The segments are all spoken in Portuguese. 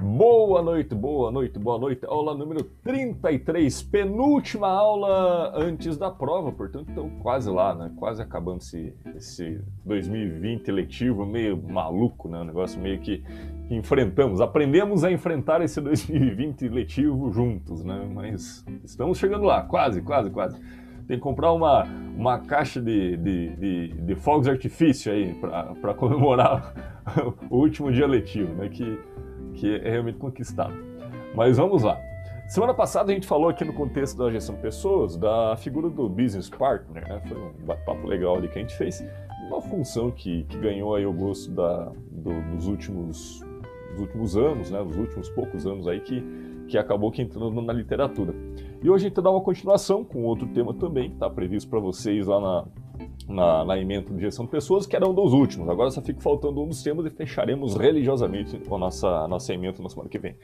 Boa noite, boa noite, boa noite. Aula número 33, penúltima aula antes da prova, portanto, estamos quase lá, né? Quase acabando esse, esse 2020 letivo meio maluco, né? Um negócio meio que, que enfrentamos. Aprendemos a enfrentar esse 2020 letivo juntos, né? Mas estamos chegando lá, quase, quase, quase. Tem que comprar uma, uma caixa de, de, de, de fogos de artifício aí para comemorar o último dia letivo, né? Que que é realmente conquistado. Mas vamos lá. Semana passada a gente falou aqui no contexto da gestão de pessoas da figura do business partner, né? Foi um bate-papo legal ali que a gente fez. Uma função que, que ganhou aí o gosto da, do, dos, últimos, dos últimos anos, né? Dos últimos poucos anos aí que, que acabou que entrando na literatura. E hoje a gente dá uma continuação com outro tema também, que está previsto para vocês lá na, na, na emenda de gestão de pessoas, que era um dos últimos. Agora só fica faltando um dos temas e fecharemos religiosamente a nossa, a nossa emenda na semana que vem.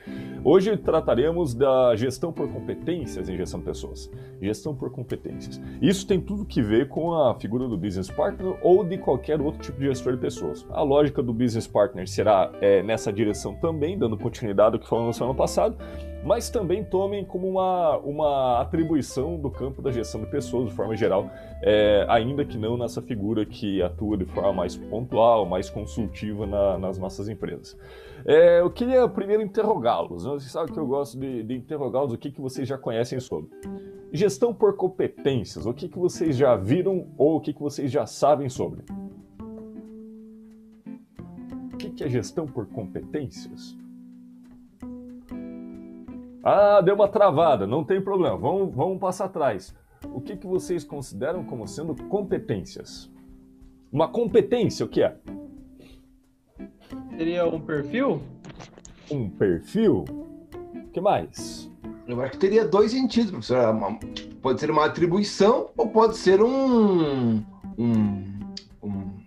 Hoje trataremos da gestão por competências em gestão de pessoas. Gestão por competências. Isso tem tudo que ver com a figura do business partner ou de qualquer outro tipo de gestor de pessoas. A lógica do business partner será é, nessa direção também, dando continuidade ao que falamos no semana passada, mas também tomem como uma, uma atribuição do campo da gestão de pessoas, de forma geral, é, ainda que não nessa figura que atua de forma mais pontual, mais consultiva na, nas nossas empresas. É, eu queria primeiro interrogá-los. Né? Vocês sabem que eu gosto de, de interrogá-los, o que, que vocês já conhecem sobre. Gestão por competências, o que, que vocês já viram ou o que, que vocês já sabem sobre? O que, que é gestão por competências? Ah, deu uma travada, não tem problema, vamos, vamos passar atrás. O que, que vocês consideram como sendo competências? Uma competência, o que é? Seria um perfil? Um perfil? O que mais? Eu acho que teria dois sentidos, professor. É pode ser uma atribuição ou pode ser um. um, um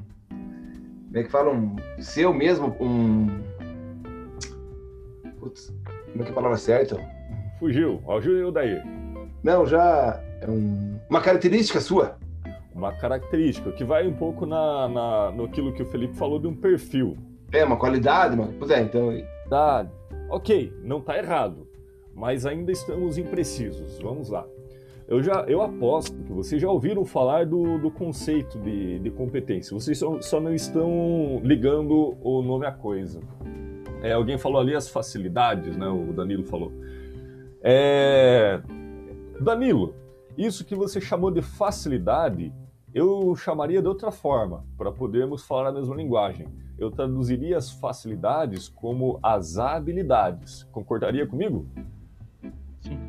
como é que fala? Um seu mesmo? Um. Putz, como é que é a palavra certa? Fugiu. Ajuda daí. Não, já é um... uma característica sua. Uma característica, que vai um pouco na, na, no aquilo que o Felipe falou de um perfil. É, uma qualidade, mas... pois é, então... Tá, ok, não está errado, mas ainda estamos imprecisos. Vamos lá. Eu já eu aposto que vocês já ouviram falar do, do conceito de, de competência. Vocês só, só não estão ligando o nome à coisa. É, alguém falou ali as facilidades, né? O Danilo falou. É... Danilo, isso que você chamou de facilidade, eu chamaria de outra forma, para podermos falar a mesma linguagem. Eu traduziria as facilidades como as habilidades. Concordaria comigo? Sim.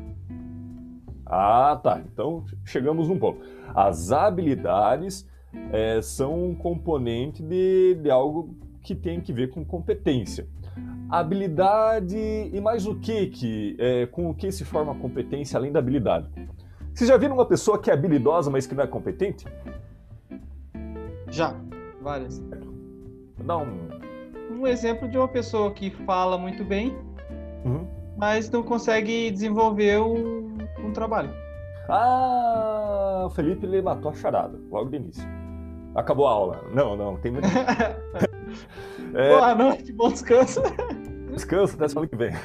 Ah, tá. Então chegamos num ponto. As habilidades é, são um componente de, de algo que tem que ver com competência habilidade e mais o que que é, com o que se forma a competência além da habilidade. Vocês já viram uma pessoa que é habilidosa, mas que não é competente? Já, várias. Dá um um exemplo de uma pessoa que fala muito bem, uhum. mas não consegue desenvolver um, um trabalho. Ah, o Felipe matou a charada logo de início. Acabou a aula. Não, não, tem muito. é... Boa noite, bom descanso. Descanso, até semana que vem.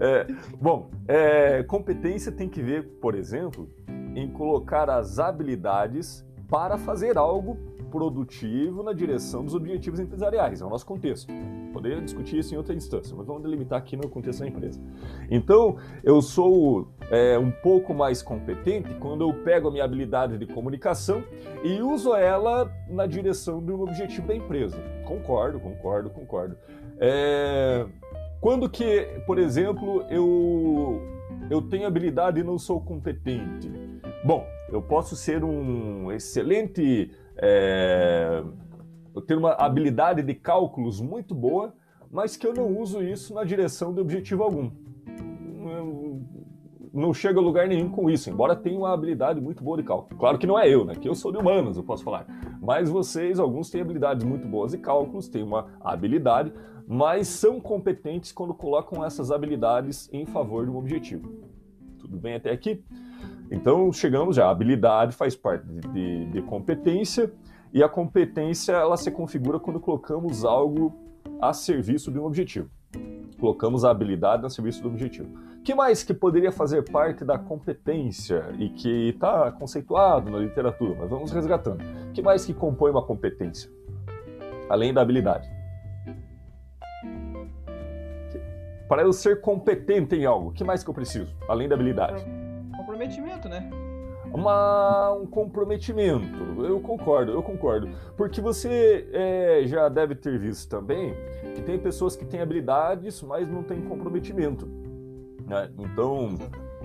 é, bom, é, competência tem que ver, por exemplo, em colocar as habilidades para fazer algo produtivo na direção dos objetivos empresariais, é o nosso contexto. Poderia discutir isso em outra instância, mas vamos delimitar aqui no contexto da empresa. Então, eu sou é, um pouco mais competente quando eu pego a minha habilidade de comunicação e uso ela na direção de um objetivo da empresa. Concordo, concordo, concordo. É, quando que, por exemplo, eu, eu tenho habilidade e não sou competente? Bom, eu posso ser um excelente é, eu tenho uma habilidade de cálculos muito boa, mas que eu não uso isso na direção de objetivo algum. Não chego a lugar nenhum com isso, embora tenha uma habilidade muito boa de cálculo. Claro que não é eu, né? Que eu sou de humanos, eu posso falar. Mas vocês, alguns têm habilidades muito boas de cálculos, têm uma habilidade, mas são competentes quando colocam essas habilidades em favor de um objetivo. Tudo bem até aqui? Então chegamos já, a habilidade faz parte de, de, de competência e a competência ela se configura quando colocamos algo a serviço de um objetivo. Colocamos a habilidade a serviço do objetivo. Que mais que poderia fazer parte da competência e que está conceituado na literatura? Mas vamos resgatando. Que mais que compõe uma competência? Além da habilidade. Para eu ser competente em algo, que mais que eu preciso? Além da habilidade. Comprometimento, né? Uma, um comprometimento. Eu concordo, eu concordo. Porque você é, já deve ter visto também que tem pessoas que têm habilidades, mas não têm comprometimento. Né? Então,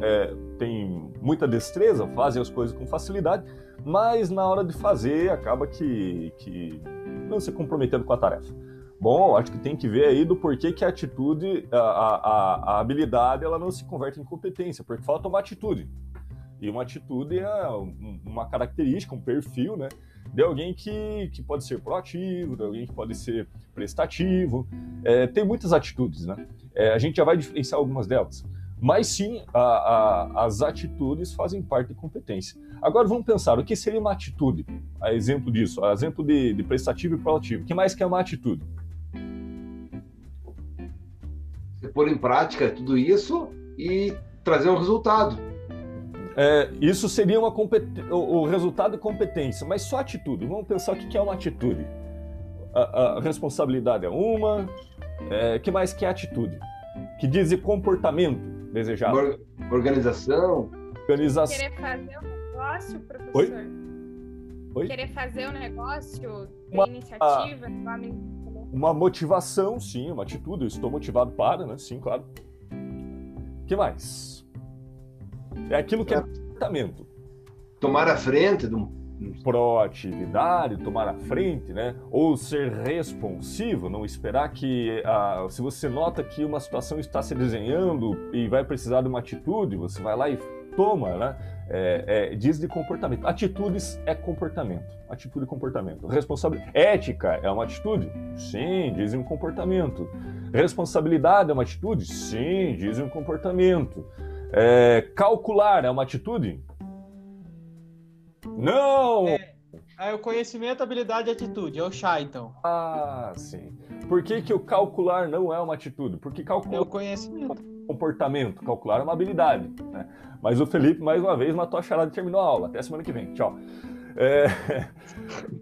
é, tem muita destreza, fazem as coisas com facilidade, mas na hora de fazer acaba que, que não se comprometendo com a tarefa. Bom, acho que tem que ver aí do porquê que a atitude, a, a, a habilidade, ela não se converte em competência, porque falta uma atitude. E uma atitude é uma característica, um perfil, né? De alguém que, que pode ser proativo, de alguém que pode ser prestativo. É, tem muitas atitudes, né? É, a gente já vai diferenciar algumas delas. Mas sim, a, a, as atitudes fazem parte de competência. Agora vamos pensar, o que seria uma atitude? A exemplo disso, a exemplo de, de prestativo e proativo. O que mais que é uma atitude? Pôr em prática tudo isso e trazer um resultado. É, isso seria uma o, o, resultado de competência, mas só atitude. Vamos pensar o que é uma atitude. A, a responsabilidade é uma. É, que mais que é atitude? Que diz de comportamento desejado. Or, organização. Organização. Querer fazer um negócio, professor. Oi? Oi? Querer fazer um negócio, ter uma, iniciativa, uma, uma motivação, sim, uma atitude. Eu estou motivado para, né? Sim, claro. que mais? É aquilo que é, é comportamento. Tomar a frente de um proatividade, tomar a frente, né? Ou ser responsivo, não esperar que ah, se você nota que uma situação está se desenhando e vai precisar de uma atitude, você vai lá e toma, né? É, é, diz de comportamento. Atitudes é comportamento. Atitude e comportamento. Responsabilidade. Ética é uma atitude? Sim, dizem um comportamento. Responsabilidade é uma atitude? Sim, dizem um comportamento. É, calcular é uma atitude? Não! É, é o conhecimento, habilidade e atitude. É o chá, então. Ah, sim. Por que, que o calcular não é uma atitude? Porque calcular. É o conhecimento. Comportamento. Calcular é uma habilidade. Né? Mas o Felipe, mais uma vez, matou a charada e terminou a aula. Até semana que vem. Tchau. É...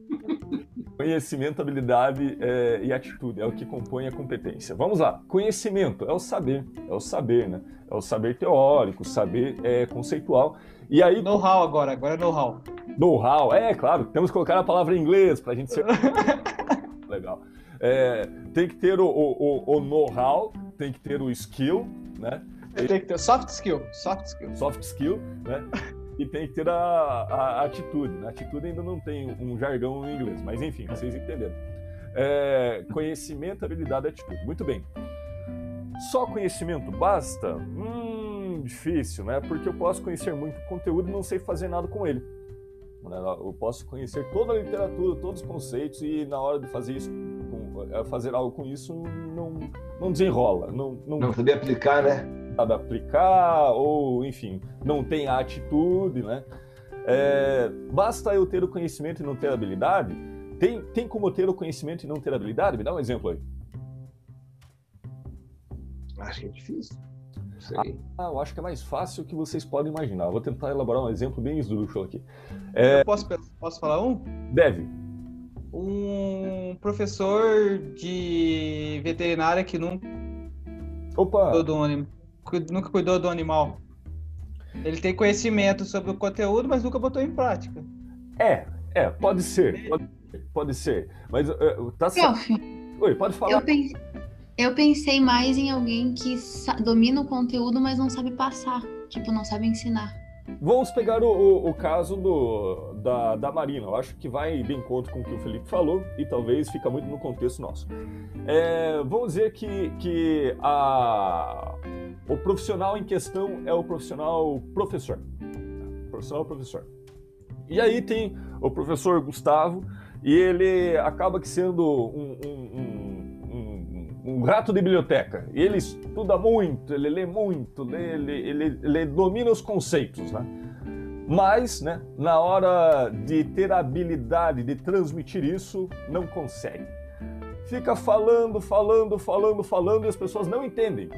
Conhecimento, habilidade é, e atitude é o que compõe a competência. Vamos lá. Conhecimento é o saber, é o saber, né? É o saber teórico, saber é, conceitual. E aí. Know-how agora, agora é know-how. Know-how, é claro. Temos que colocar a palavra em inglês para a gente ser. Legal. É, tem que ter o, o, o know-how, tem que ter o skill, né? Tem que ter soft skill, soft skill. Soft skill, né? e tem que ter a, a, a atitude. Né? A atitude ainda não tem um jargão em inglês, mas enfim, vocês entenderam. É, conhecimento, habilidade e atitude. Muito bem. Só conhecimento basta? Hum, difícil, né? Porque eu posso conhecer muito conteúdo e não sei fazer nada com ele. Né? Eu posso conhecer toda a literatura, todos os conceitos e na hora de fazer isso, é, fazer algo com isso, não, não desenrola. Não, não... não saber aplicar, né? Sabe aplicar, ou enfim, não tem a atitude, né? É, basta eu ter o conhecimento e não ter a habilidade? Tem, tem como ter o conhecimento e não ter a habilidade? Me dá um exemplo aí. Acho que é difícil. Ah, eu acho que é mais fácil que vocês podem imaginar. Eu vou tentar elaborar um exemplo bem esdrúxulo aqui. É... posso, posso falar um? Deve. Um professor de veterinária que não Opa! Um nunca cuidou do animal. Ele tem conhecimento sobre o conteúdo, mas nunca botou em prática. É, é, pode ser, pode, pode ser. Mas uh, tá certo. Oi, pode falar. Eu pensei, eu pensei mais em alguém que domina o conteúdo, mas não sabe passar. Tipo, não sabe ensinar. Vamos pegar o, o, o, caso do, da, da Marina. Eu acho que vai de encontro com o que o Felipe falou e talvez fica muito no contexto nosso. É, vamos dizer que, que a, o profissional em questão é o profissional professor. Profissional professor. E aí tem o professor Gustavo e ele acaba sendo um, um, um, um, rato de biblioteca. E ele estuda muito, ele lê muito, lê, ele, ele, ele domina os conceitos, né? Mas, né, na hora de ter a habilidade de transmitir isso, não consegue. fica falando, falando, falando, falando e as pessoas não entendem.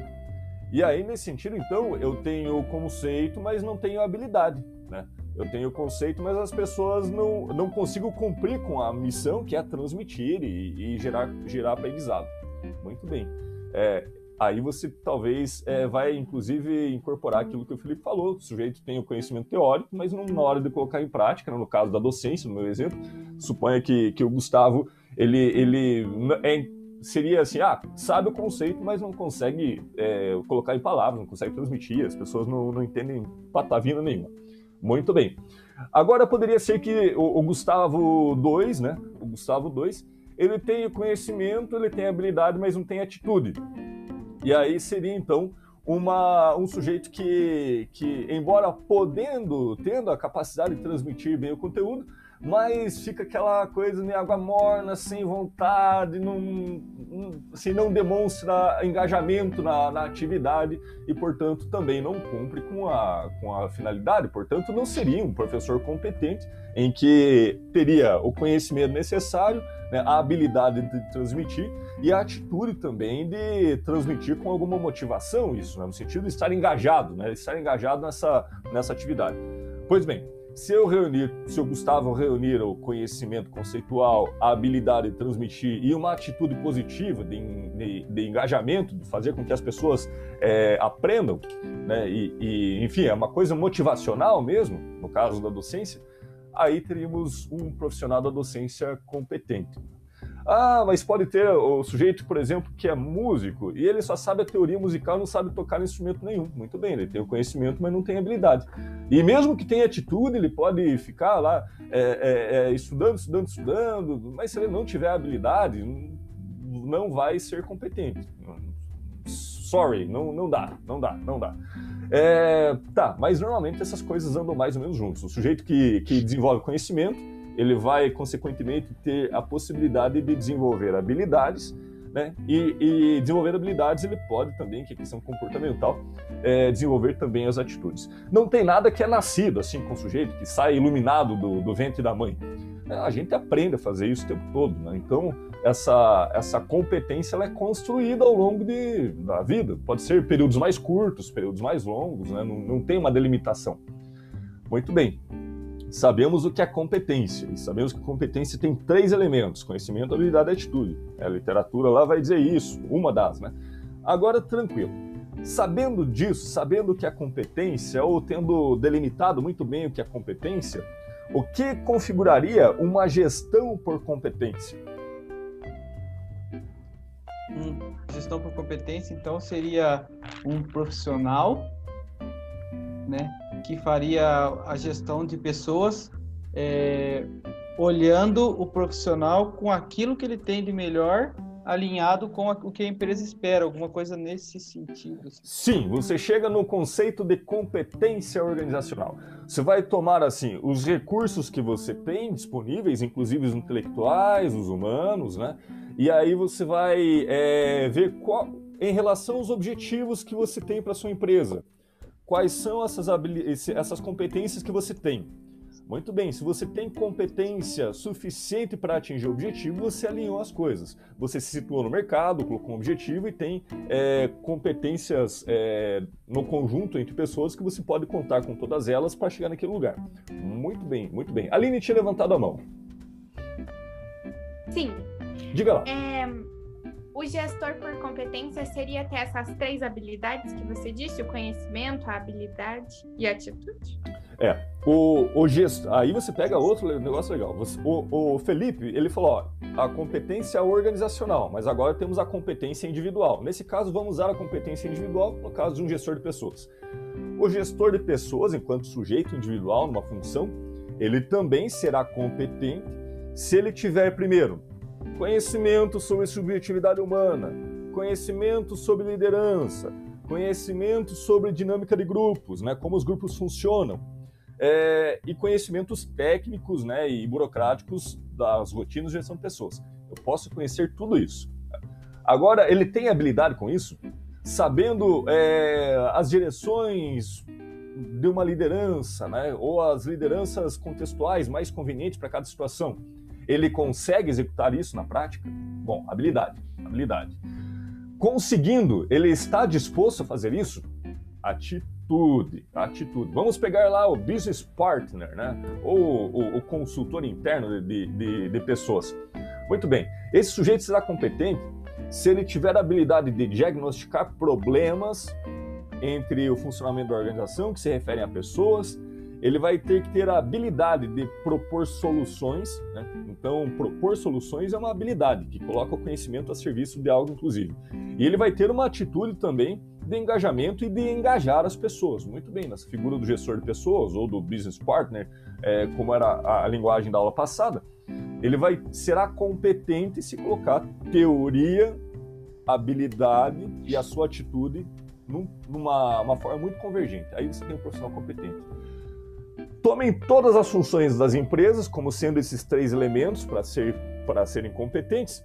E aí, nesse sentido, então, eu tenho conceito, mas não tenho habilidade, né? Eu tenho conceito, mas as pessoas não, não consigo cumprir com a missão que é transmitir e, e gerar, gerar aprendizado. Muito bem. É, aí você talvez é, vai, inclusive, incorporar aquilo que o Felipe falou. O sujeito tem o conhecimento teórico, mas não, na hora de colocar em prática, né, no caso da docência, no meu exemplo, suponha que, que o Gustavo ele, ele é, seria assim, ah, sabe o conceito, mas não consegue é, colocar em palavras, não consegue transmitir, as pessoas não, não entendem patavina nenhuma. Muito bem. Agora poderia ser que o, o Gustavo 2, né? O Gustavo 2, ele tem conhecimento, ele tem habilidade, mas não tem atitude. E aí seria então uma, um sujeito que, que, embora podendo, tendo a capacidade de transmitir bem o conteúdo, mas fica aquela coisa de água morna, sem vontade, não, assim, não demonstra engajamento na, na, atividade e, portanto, também não cumpre com a, com a finalidade. Portanto, não seria um professor competente em que teria o conhecimento necessário, né, a habilidade de transmitir e a atitude também de transmitir com alguma motivação isso, né, no sentido de estar engajado, né, estar engajado nessa, nessa atividade. Pois bem, se eu reunir, se o Gustavo reunir o conhecimento conceitual, a habilidade de transmitir e uma atitude positiva de, de, de engajamento, de fazer com que as pessoas é, aprendam, né, e, e, enfim, é uma coisa motivacional mesmo, no caso da docência, aí teríamos um profissional da docência competente. Ah, mas pode ter o sujeito, por exemplo, que é músico e ele só sabe a teoria musical, não sabe tocar instrumento nenhum. Muito bem, ele tem o conhecimento, mas não tem habilidade. E mesmo que tenha atitude, ele pode ficar lá é, é, é, estudando, estudando, estudando, mas se ele não tiver habilidade, não vai ser competente. Sorry, não, não dá, não dá, não dá. É, tá, mas normalmente essas coisas andam mais ou menos juntos. O sujeito que, que desenvolve conhecimento ele vai, consequentemente, ter a possibilidade de desenvolver habilidades, né? E, e desenvolver habilidades, ele pode também, que é questão comportamental, é, desenvolver também as atitudes. Não tem nada que é nascido assim com o sujeito, que sai iluminado do, do ventre da mãe. É, a gente aprende a fazer isso o tempo todo, né? Então, essa, essa competência ela é construída ao longo de, da vida. Pode ser períodos mais curtos, períodos mais longos, né? não, não tem uma delimitação. Muito bem sabemos o que é competência. E sabemos que competência tem três elementos: conhecimento, habilidade e atitude. A literatura lá vai dizer isso, uma das, né? Agora, tranquilo. Sabendo disso, sabendo o que é competência, ou tendo delimitado muito bem o que é competência, o que configuraria uma gestão por competência? Hum, gestão por competência, então, seria um profissional, né? Que faria a gestão de pessoas é, olhando o profissional com aquilo que ele tem de melhor alinhado com o que a empresa espera, alguma coisa nesse sentido. Assim. Sim, você chega no conceito de competência organizacional. Você vai tomar assim os recursos que você tem disponíveis, inclusive os intelectuais, os humanos, né? E aí você vai é, ver qual, em relação aos objetivos que você tem para sua empresa quais são essas, essas competências que você tem. Muito bem, se você tem competência suficiente para atingir o objetivo, você alinhou as coisas. Você se situou no mercado, colocou um objetivo e tem é, competências é, no conjunto entre pessoas que você pode contar com todas elas para chegar naquele lugar. Muito bem, muito bem. Aline tinha levantado a mão. Sim. Diga lá. É, o gestor por competência seria ter essas três habilidades que você disse: o conhecimento, a habilidade e a atitude? É, o, o gesto. Aí você pega outro negócio legal. O, o Felipe, ele falou: ó, a competência organizacional, mas agora temos a competência individual. Nesse caso, vamos usar a competência individual no caso de um gestor de pessoas. O gestor de pessoas, enquanto sujeito individual numa função, ele também será competente se ele tiver, primeiro, conhecimento sobre subjetividade humana, conhecimento sobre liderança, conhecimento sobre dinâmica de grupos, né, como os grupos funcionam, é, e conhecimentos técnicos né, e burocráticos das rotinas de gestão de pessoas. Eu posso conhecer tudo isso. Agora, ele tem habilidade com isso? Sabendo é, as direções de uma liderança, né, ou as lideranças contextuais mais convenientes para cada situação Ele consegue executar isso na prática? Bom, habilidade, habilidade. Conseguindo, ele está disposto a fazer isso? Atitude, atitude. Vamos pegar lá o business partner, né? Ou o, o consultor interno de, de, de pessoas. Muito bem, esse sujeito será competente se ele tiver a habilidade de diagnosticar problemas entre o funcionamento da organização que se referem a pessoas, ele vai ter que ter a habilidade de propor soluções. Né? Então, propor soluções é uma habilidade que coloca o conhecimento a serviço de algo, inclusive. E ele vai ter uma atitude também de engajamento e de engajar as pessoas. Muito bem, nessa figura do gestor de pessoas ou do business partner, é, como era a, linguagem da aula passada, ele vai será competente se colocar teoria, habilidade e a sua atitude num, numa uma forma muito convergente. Aí você tem um profissional competente. Tomem todas as funções das empresas como sendo esses três elementos para ser, para serem competentes.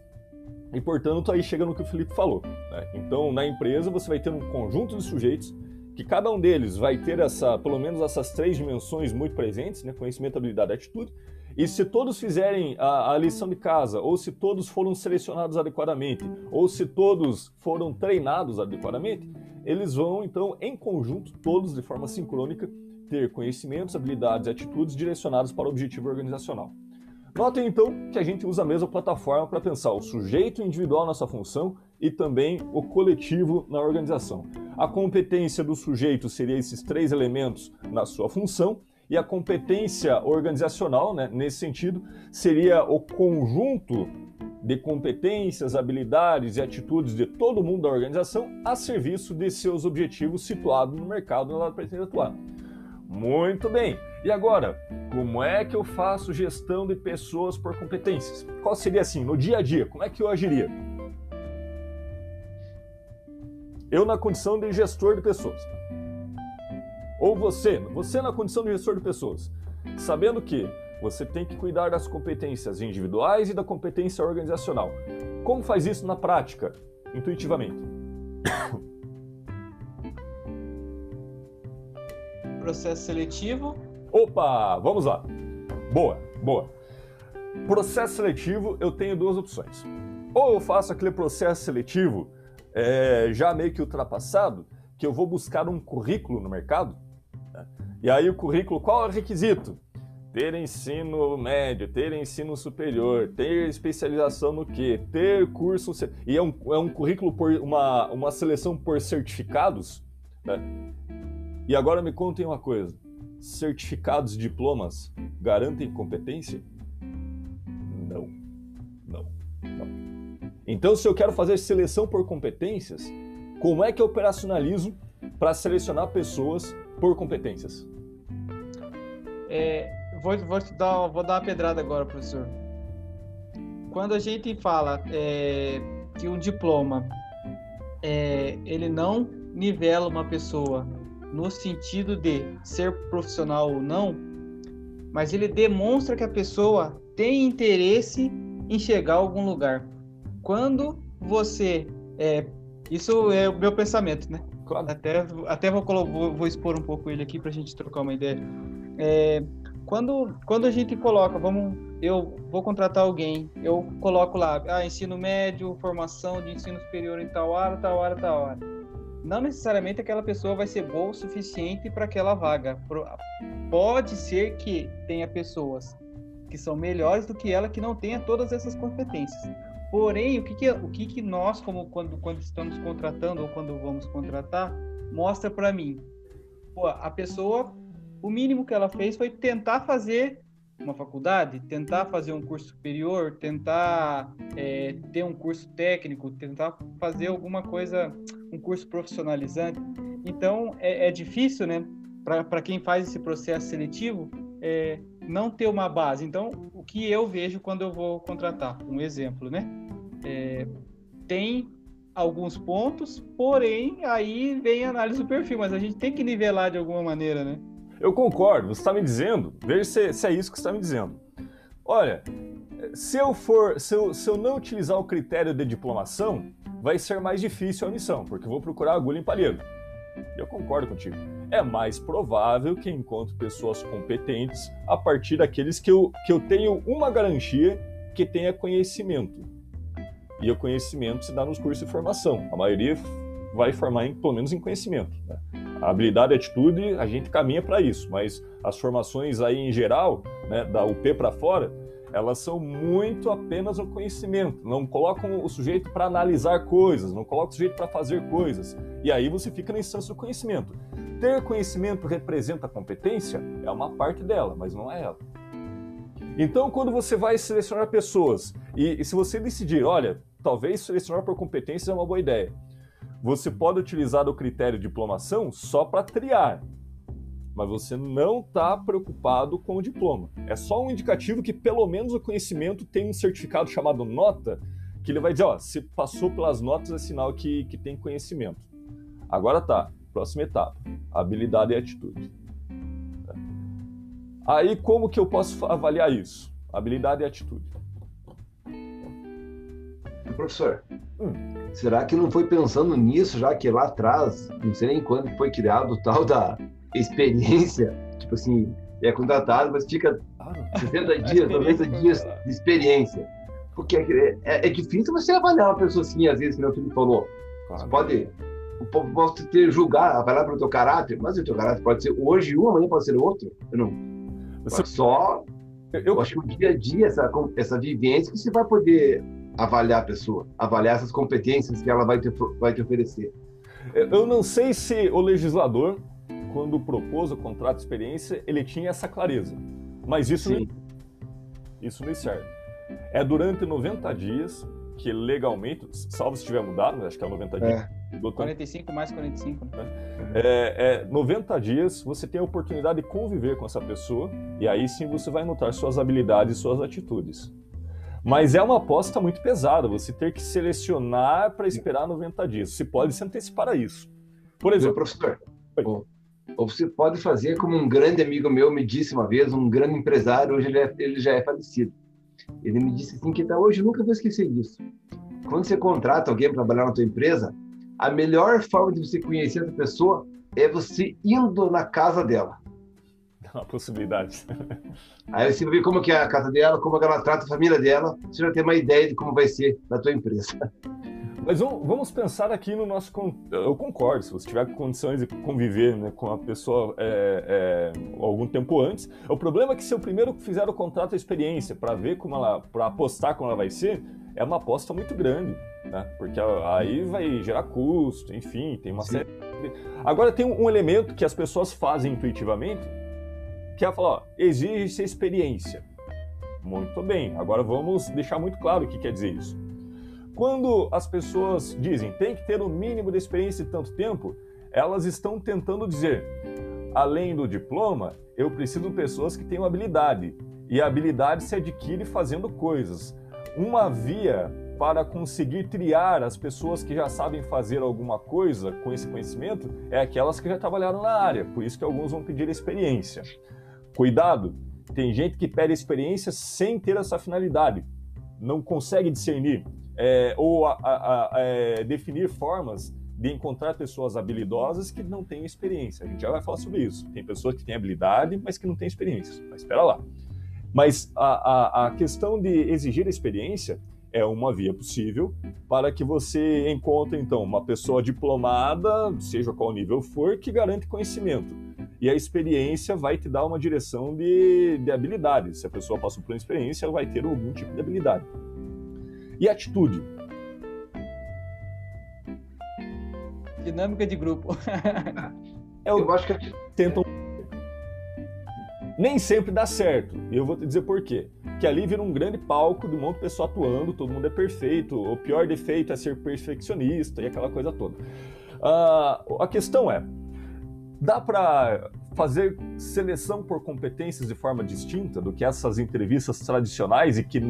E, portanto, aí chega no que o Felipe falou. Né? Então, na empresa, você vai ter um conjunto de sujeitos que cada um deles vai ter essa, pelo menos essas três dimensões muito presentes, né? conhecimento, habilidade atitude, e se todos fizerem a, a, lição de casa, ou se todos foram selecionados adequadamente, ou se todos foram treinados adequadamente, eles vão, então, em conjunto, todos de forma sincrônica, ter conhecimentos, habilidades e atitudes direcionados para o objetivo organizacional. Notem então que a gente usa a mesma plataforma para pensar o sujeito individual nessa função e também o coletivo na organização. A competência do sujeito seria esses três elementos na sua função e a competência organizacional, né, nesse sentido, seria o conjunto de competências, habilidades e atitudes de todo mundo da organização a serviço de seus objetivos situados no mercado onde ela pretende atuar. Muito bem. E agora, como é que eu faço gestão de pessoas por competências? Qual seria assim, no dia a dia, como é que eu agiria? Eu na condição de gestor de pessoas. Ou você, você na condição de gestor de pessoas, sabendo que você tem que cuidar das competências individuais e da competência organizacional. Como faz isso na prática? Intuitivamente. Processo seletivo. Opa, vamos lá. Boa, boa. Processo seletivo, eu tenho duas opções. Ou eu faço aquele processo seletivo é, já meio que ultrapassado, que eu vou buscar um currículo no mercado e aí o currículo, qual é o requisito? Ter ensino médio, ter ensino superior, ter especialização no quê? Ter curso. E é um, é um currículo por uma, uma seleção por certificados. Né? E agora me contem uma coisa: certificados, diplomas garantem competência? Não. Não. Não. Então, se eu quero fazer seleção por competências, como é que eu operacionalizo para selecionar pessoas por competências? É, vou, vou, dar, vou dar uma pedrada agora, professor. Quando a gente fala é, que um diploma é, ele não nivela uma pessoa no sentido de ser profissional ou não, mas ele demonstra que a pessoa tem interesse em chegar a algum lugar. Quando você é, isso é o meu pensamento, né? Até, até vou, vou, vou expor um pouco ele aqui para a gente trocar uma ideia. É, quando, quando a gente coloca, vamos, eu vou contratar alguém, eu coloco lá, ah, ensino médio, formação de ensino superior em tal hora, tal hora, tal hora. Não necessariamente aquela pessoa vai ser boa o suficiente para aquela vaga. Pode ser que tenha pessoas que são melhores do que ela que não tenha todas essas competências. Porém, o que, que o que, que nós, como quando, quando estamos contratando ou quando vamos contratar, mostra para mim? Pô, a pessoa, o mínimo que ela fez foi tentar fazer uma faculdade, tentar fazer um curso superior, tentar é, ter um curso técnico, tentar fazer alguma coisa, um curso profissionalizante. Então, é, é difícil, né? Para quem faz esse processo seletivo, é, não ter uma base. Então, o que eu vejo quando eu vou contratar, um exemplo, né? É, tem alguns pontos, porém aí vem a análise do perfil, mas a gente tem que nivelar de alguma maneira, né? Eu concordo, você está me dizendo, veja se, se, é isso que você está me dizendo. Olha, se eu for, se eu, se eu não utilizar o critério de diplomação, vai ser mais difícil a missão, porque vou procurar agulha em palheiro. Eu concordo contigo. É mais provável que encontre pessoas competentes a partir daqueles que eu, que eu tenho uma garantia que tenha conhecimento. E o conhecimento se dá nos cursos de formação. A maioria vai formar, em, pelo menos, em conhecimento. Né? A habilidade e atitude, a gente caminha para isso, mas as formações aí em geral, né, da UP para fora, elas são muito apenas o conhecimento, não colocam o sujeito para analisar coisas, não colocam o sujeito para fazer coisas. E aí você fica na instância do conhecimento. Ter conhecimento representa competência? É uma parte dela, mas não é ela. Então, quando você vai selecionar pessoas, e, e se você decidir, olha, talvez selecionar por competência é uma boa ideia, você pode utilizar o critério de diplomação só para triar, mas você não está preocupado com o diploma. É só um indicativo que pelo menos o conhecimento tem um certificado chamado nota, que ele vai dizer, ó, se passou pelas notas é sinal que, que tem conhecimento. Agora tá, próxima etapa, habilidade e atitude. Aí como que eu posso avaliar isso? Habilidade e atitude. Professor, hum. será que não foi pensando nisso já que lá atrás, não sei nem quando foi criado o tal da experiência, tipo assim, é contratado, mas fica 60 dias, 90 dias de experiência. Porque é, é, é, difícil você avaliar uma pessoa assim, às vezes, que o Felipe falou. Claro. Você pode, pode ter julgar, avaliar pelo teu caráter, mas o teu caráter pode ser hoje um, amanhã pode ser outro. Eu não. Você... Só. Eu, eu acho que o dia a dia, essa, essa vivência, que você vai poder avaliar a pessoa, avaliar essas competências que ela vai te, vai te oferecer. Eu não sei se o legislador quando propôs o contrato de experiência, ele tinha essa clareza. Mas isso, não, isso não serve. É durante 90 dias que legalmente, salvo se tiver mudado, acho que é 90 dias. É. 45 mais 45. Né? É, é, 90 dias você tem a oportunidade de conviver com essa pessoa e aí sim você vai notar suas habilidades e suas atitudes. Mas é uma aposta muito pesada, você ter que selecionar para esperar 90 dias. Você pode se antecipar a isso. Por exemplo, Meu professor, ou você pode fazer como um grande amigo meu me disse uma vez, um grande empresário, hoje ele, é, ele já é falecido. Ele me disse assim que até hoje eu nunca vou esquecer disso. Quando você contrata alguém para trabalhar na tua empresa, a melhor forma de você conhecer essa pessoa é você indo na casa dela. Uma possibilidade. Aí você vai ver como que é a casa dela, como ela trata a família dela, você já tem uma ideia de como vai ser na tua empresa. Mas vamos pensar aqui no nosso. Eu concordo, se você tiver condições de conviver né, com a pessoa é, é, algum tempo antes. O problema é que se eu primeiro fizer o contrato a experiência para ver como ela. para apostar como ela vai ser, é uma aposta muito grande. Né? Porque aí vai gerar custo, enfim, tem uma Sim. série. Agora tem um elemento que as pessoas fazem intuitivamente, que é falar, exige-se experiência. Muito bem, agora vamos deixar muito claro o que quer dizer isso. Quando as pessoas dizem tem que ter o um mínimo de experiência de tanto tempo, elas estão tentando dizer, além do diploma, eu preciso de pessoas que tenham habilidade. E a habilidade se adquire fazendo coisas. Uma via para conseguir triar as pessoas que já sabem fazer alguma coisa com esse conhecimento é aquelas que já trabalharam na área. Por isso que alguns vão pedir experiência. Cuidado, tem gente que pede experiência sem ter essa finalidade. Não consegue discernir é, ou a, a, a, é, definir formas de encontrar pessoas habilidosas que não têm experiência. A gente já vai falar sobre isso. Tem pessoas que têm habilidade, mas que não têm experiência. Mas espera lá. Mas a, a questão de exigir experiência é uma via possível para que você encontre, então, uma pessoa diplomada, seja qual nível for, que garante conhecimento. E a experiência vai te dar uma direção de, de habilidade. Se a pessoa passou por uma experiência, ela vai ter algum tipo de habilidade. E atitude? Dinâmica de grupo. é o... Eu acho que tentam. Nem sempre dá certo. E eu vou te dizer por quê. Que ali vira um grande palco de um monte de pessoa atuando, todo mundo é perfeito. O pior defeito é ser perfeccionista e aquela coisa toda. Uh, a questão é: dá para fazer seleção por competências de forma distinta do que essas entrevistas tradicionais e que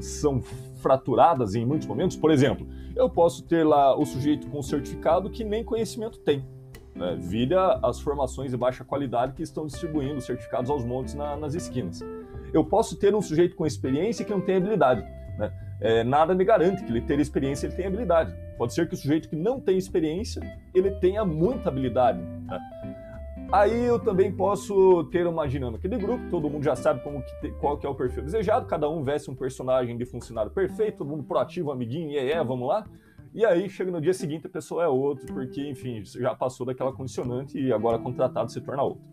são fraturadas em muitos momentos. Por exemplo, eu posso ter lá o sujeito com certificado que nem conhecimento tem. Né? Vira as formações de baixa qualidade que estão distribuindo certificados aos montes na, nas esquinas. Eu posso ter um sujeito com experiência que não tem habilidade. Né? É, nada me garante que ele ter experiência ele tem habilidade. Pode ser que o sujeito que não tem experiência ele tenha muita habilidade. Né? Aí eu também posso ter uma dinâmica de grupo, todo mundo já sabe como que qual que é o perfil desejado, cada um veste um personagem de funcionário perfeito, todo mundo proativo, amiguinho, e é, vamos lá. E aí chega no dia seguinte a pessoa é outro, porque enfim, já passou daquela condicionante e agora contratado se torna outro.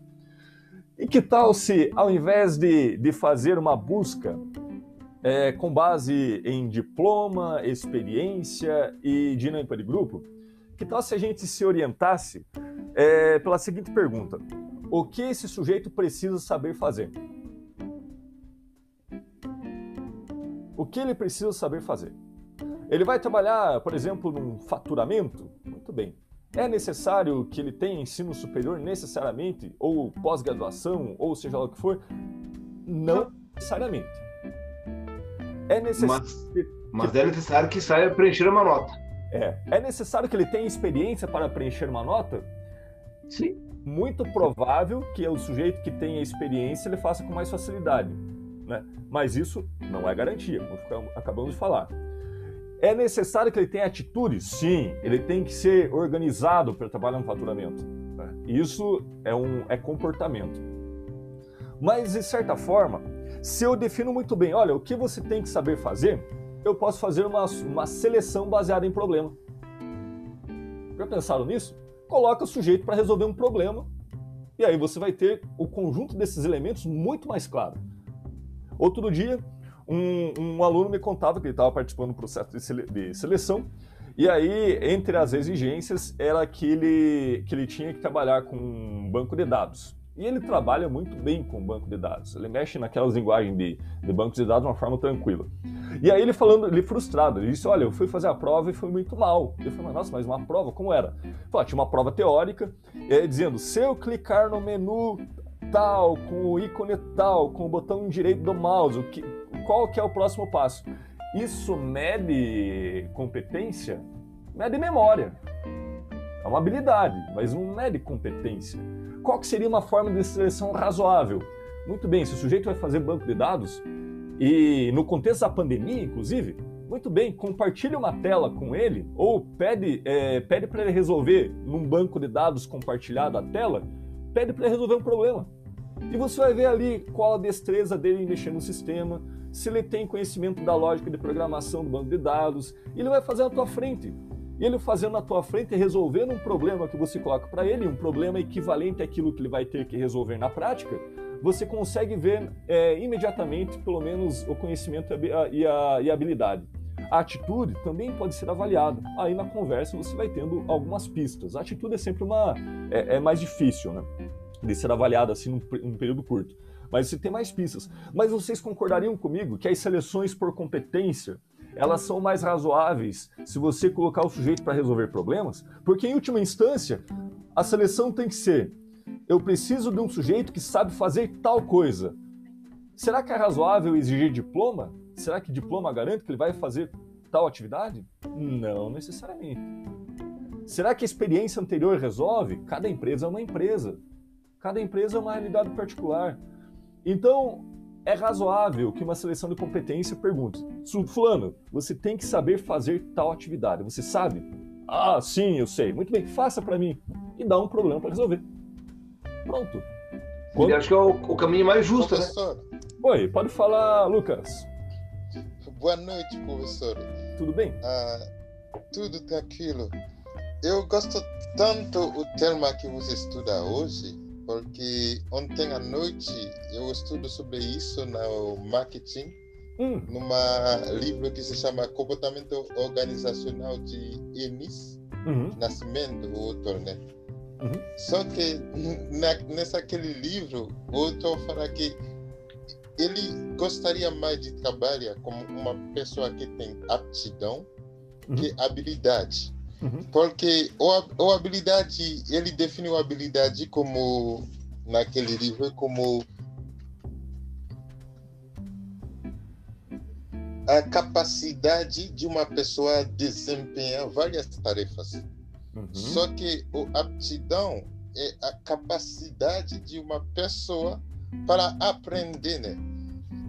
E que tal se, ao invés de, de fazer uma busca é, com base em diploma, experiência e dinâmica de grupo, que tal se a gente se orientasse é, pela seguinte pergunta: O que esse sujeito precisa saber fazer? O que ele precisa saber fazer? Ele vai trabalhar, por exemplo, num faturamento? Muito bem. É necessário que ele tenha ensino superior necessariamente, ou pós-graduação, ou seja lá o que for? Não necessariamente. É necessário. Mas, mas é necessário que saiba preencher uma nota. É. É necessário que ele tenha experiência para preencher uma nota? Sim. Muito provável que o sujeito que tenha experiência ele faça com mais facilidade. Né? Mas isso não é garantia, como acabamos de falar. É necessário que ele tenha atitudes? Sim, ele tem que ser organizado para trabalhar no faturamento. né? Isso é, um, é comportamento. Mas, de certa forma, se eu defino muito bem, olha, o que você tem que saber fazer, eu posso fazer uma, uma seleção baseada em problema. Já pensaram nisso? Coloca o sujeito para resolver um problema e aí você vai ter o conjunto desses elementos muito mais claro. Outro dia, um, um aluno me contava que ele estava participando do processo de, sele- de seleção e aí, entre as exigências, era que ele, que ele tinha que trabalhar com um banco de dados. E ele trabalha muito bem com banco de dados. Ele mexe naquelas linguagens de, de bancos de dados de uma forma tranquila. E aí ele falando, ele frustrado, ele disse, olha, eu fui fazer a prova e foi muito mal. Eu falei, nossa, mas uma prova, como era? Falou, "Ah, tinha uma prova teórica, dizendo, se eu clicar no menu tal, com o ícone tal, com o botão direito do mouse, o que, qual que é o próximo passo? Isso mede competência? Mede memória. É uma habilidade, mas não mede competência. Qual seria uma forma de seleção razoável? Muito bem, se o sujeito vai fazer banco de dados, e no contexto da pandemia, inclusive, muito bem, compartilhe uma tela com ele, ou pede, é, pede para ele resolver num banco de dados compartilhado a tela, pede para ele resolver um problema. E você vai ver ali qual a destreza dele em mexer no sistema, se ele tem conhecimento da lógica de programação do banco de dados, ele vai fazer na tua frente. E ele fazendo na tua frente e resolvendo um problema que você coloca para ele, um problema equivalente àquilo que ele vai ter que resolver na prática, você consegue ver é, imediatamente, pelo menos, o conhecimento e a, e a- e a habilidade. A atitude também pode ser avaliada. Aí na conversa você vai tendo algumas pistas. A atitude é sempre uma é, é mais difícil, né, de ser avaliada assim num, num período curto. Mas você tem mais pistas. Mas vocês concordariam comigo que as seleções por competência elas são mais razoáveis se você colocar o sujeito para resolver problemas? Porque em última instância a seleção tem que ser eu preciso de um sujeito que sabe fazer tal coisa. Será que é razoável exigir diploma? Será que diploma garante que ele vai fazer tal atividade? Não necessariamente. Será que a experiência anterior resolve? Cada empresa é uma empresa. Cada empresa é uma realidade particular. Então, é razoável que uma seleção de competência pergunte: "Su- Fulano, você tem que saber fazer tal atividade. Você sabe? Ah, sim, eu sei. Muito bem, faça para mim. E dá um problema para resolver. Pronto. Quando- Eu acho que é o, o caminho mais justo, né? Professor, Oi, pode falar, Lucas. boa noite, professor. Tudo bem? Ah, tudo tranquilo. Eu gosto tanto o tema que você estuda hoje, porque ontem à noite eu estudo sobre isso no marketing, Hum, numa livro que se chama Comportamento Organizacional de Enis uhum, Nascimento, o autor, né? Uhum. Só que na, nessa aquele livro, o autor fala que ele gostaria mais de trabalhar como uma pessoa que tem aptidão que habilidade. Uhum. Porque o, o habilidade, ele definiu a habilidade como, naquele livro, como a capacidade de uma pessoa desempenhar várias tarefas. uhum. Só que o aptidão é a capacidade de uma pessoa para aprender, né?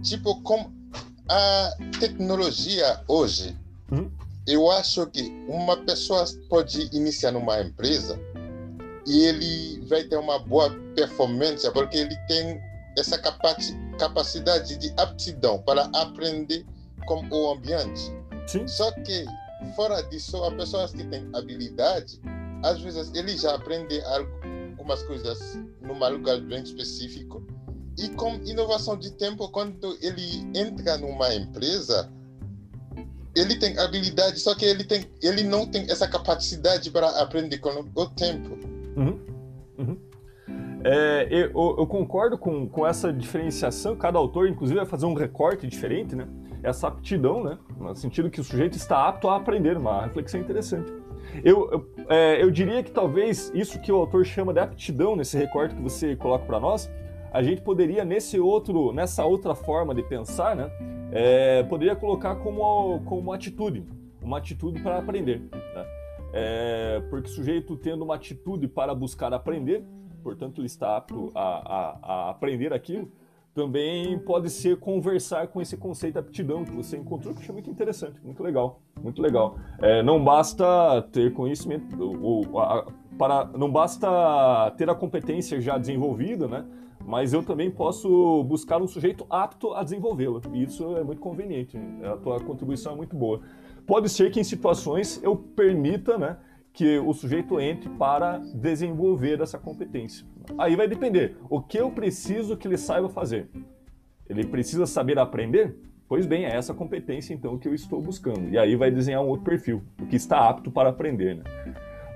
Tipo, como a tecnologia hoje. Eu acho que uma pessoa pode iniciar numa empresa e ele vai ter uma boa performance porque ele tem essa capacidade de aptidão para aprender com o ambiente. Sim. Só que, fora disso, as pessoas que têm habilidade, às vezes ele já aprende algumas coisas num lugar bem específico. E com inovação de tempo, quando ele entra numa empresa, ele tem habilidade, só que ele, tem, ele não tem essa capacidade para aprender com o tempo. Uhum. Uhum. É, eu, eu, concordo com, com essa diferenciação. Cada autor, inclusive, vai fazer um recorte diferente, né? Essa aptidão, né? No sentido que o sujeito está apto a aprender, uma reflexão interessante. Eu, eu, é, eu diria que talvez isso que o autor chama de aptidão, nesse recorte que você coloca para nós, a gente poderia, nesse outro, nessa outra forma de pensar, né? É, poderia colocar como, como atitude, uma atitude para aprender. Né? É, porque o sujeito tendo uma atitude para buscar aprender, portanto ele está apto a, a, a, aprender aquilo, também pode ser conversar com esse conceito de aptidão que você encontrou, que achei muito interessante, muito legal, muito legal. É, não basta ter conhecimento, ou, a, para, não basta ter a competência já desenvolvida, né? Mas eu também posso buscar um sujeito apto a desenvolvê-la. E isso é muito conveniente. A tua contribuição é muito boa. Pode ser que em situações eu permita, né, que o sujeito entre para desenvolver essa competência. Aí vai depender. O que eu preciso que ele saiba fazer? Ele precisa saber aprender? Pois bem, é essa competência então que eu estou buscando. E aí vai desenhar um outro perfil, o que está apto para aprender. Né?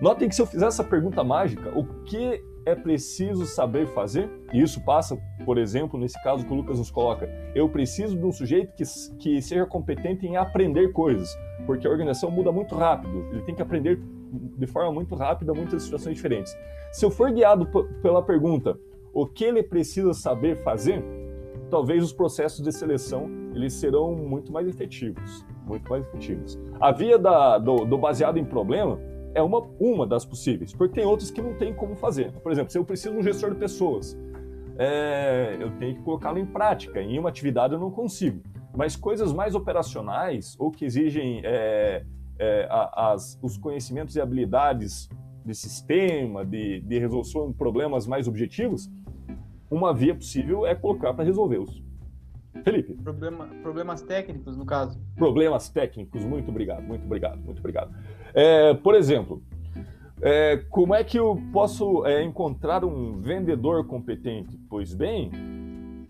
Notem que se eu fizer essa pergunta mágica, o que é preciso saber fazer? E isso passa, por exemplo, nesse caso que o Lucas nos coloca, eu preciso de um sujeito que, que seja competente em aprender coisas, porque a organização muda muito rápido, ele tem que aprender de forma muito rápida muitas situações diferentes. Se eu for guiado pela pergunta, o que ele precisa saber fazer, talvez os processos de seleção eles serão muito mais efetivos, muito mais efetivos. A via da, do, do baseado em problema é uma, uma das possíveis, porque tem outras que não tem como fazer. Por exemplo, se eu preciso de um gestor de pessoas, é, eu tenho que colocá-lo em prática. Em uma atividade eu não consigo. Mas coisas mais operacionais ou que exigem é, é, as, os conhecimentos e habilidades de sistema, de, de resolução de problemas mais objetivos, uma via possível é colocar para resolvê-los. Felipe. Problema, problemas técnicos, no caso. Problemas técnicos, muito obrigado, muito obrigado, muito obrigado. É, por exemplo, é, como é que eu posso é, encontrar um vendedor competente? Pois bem,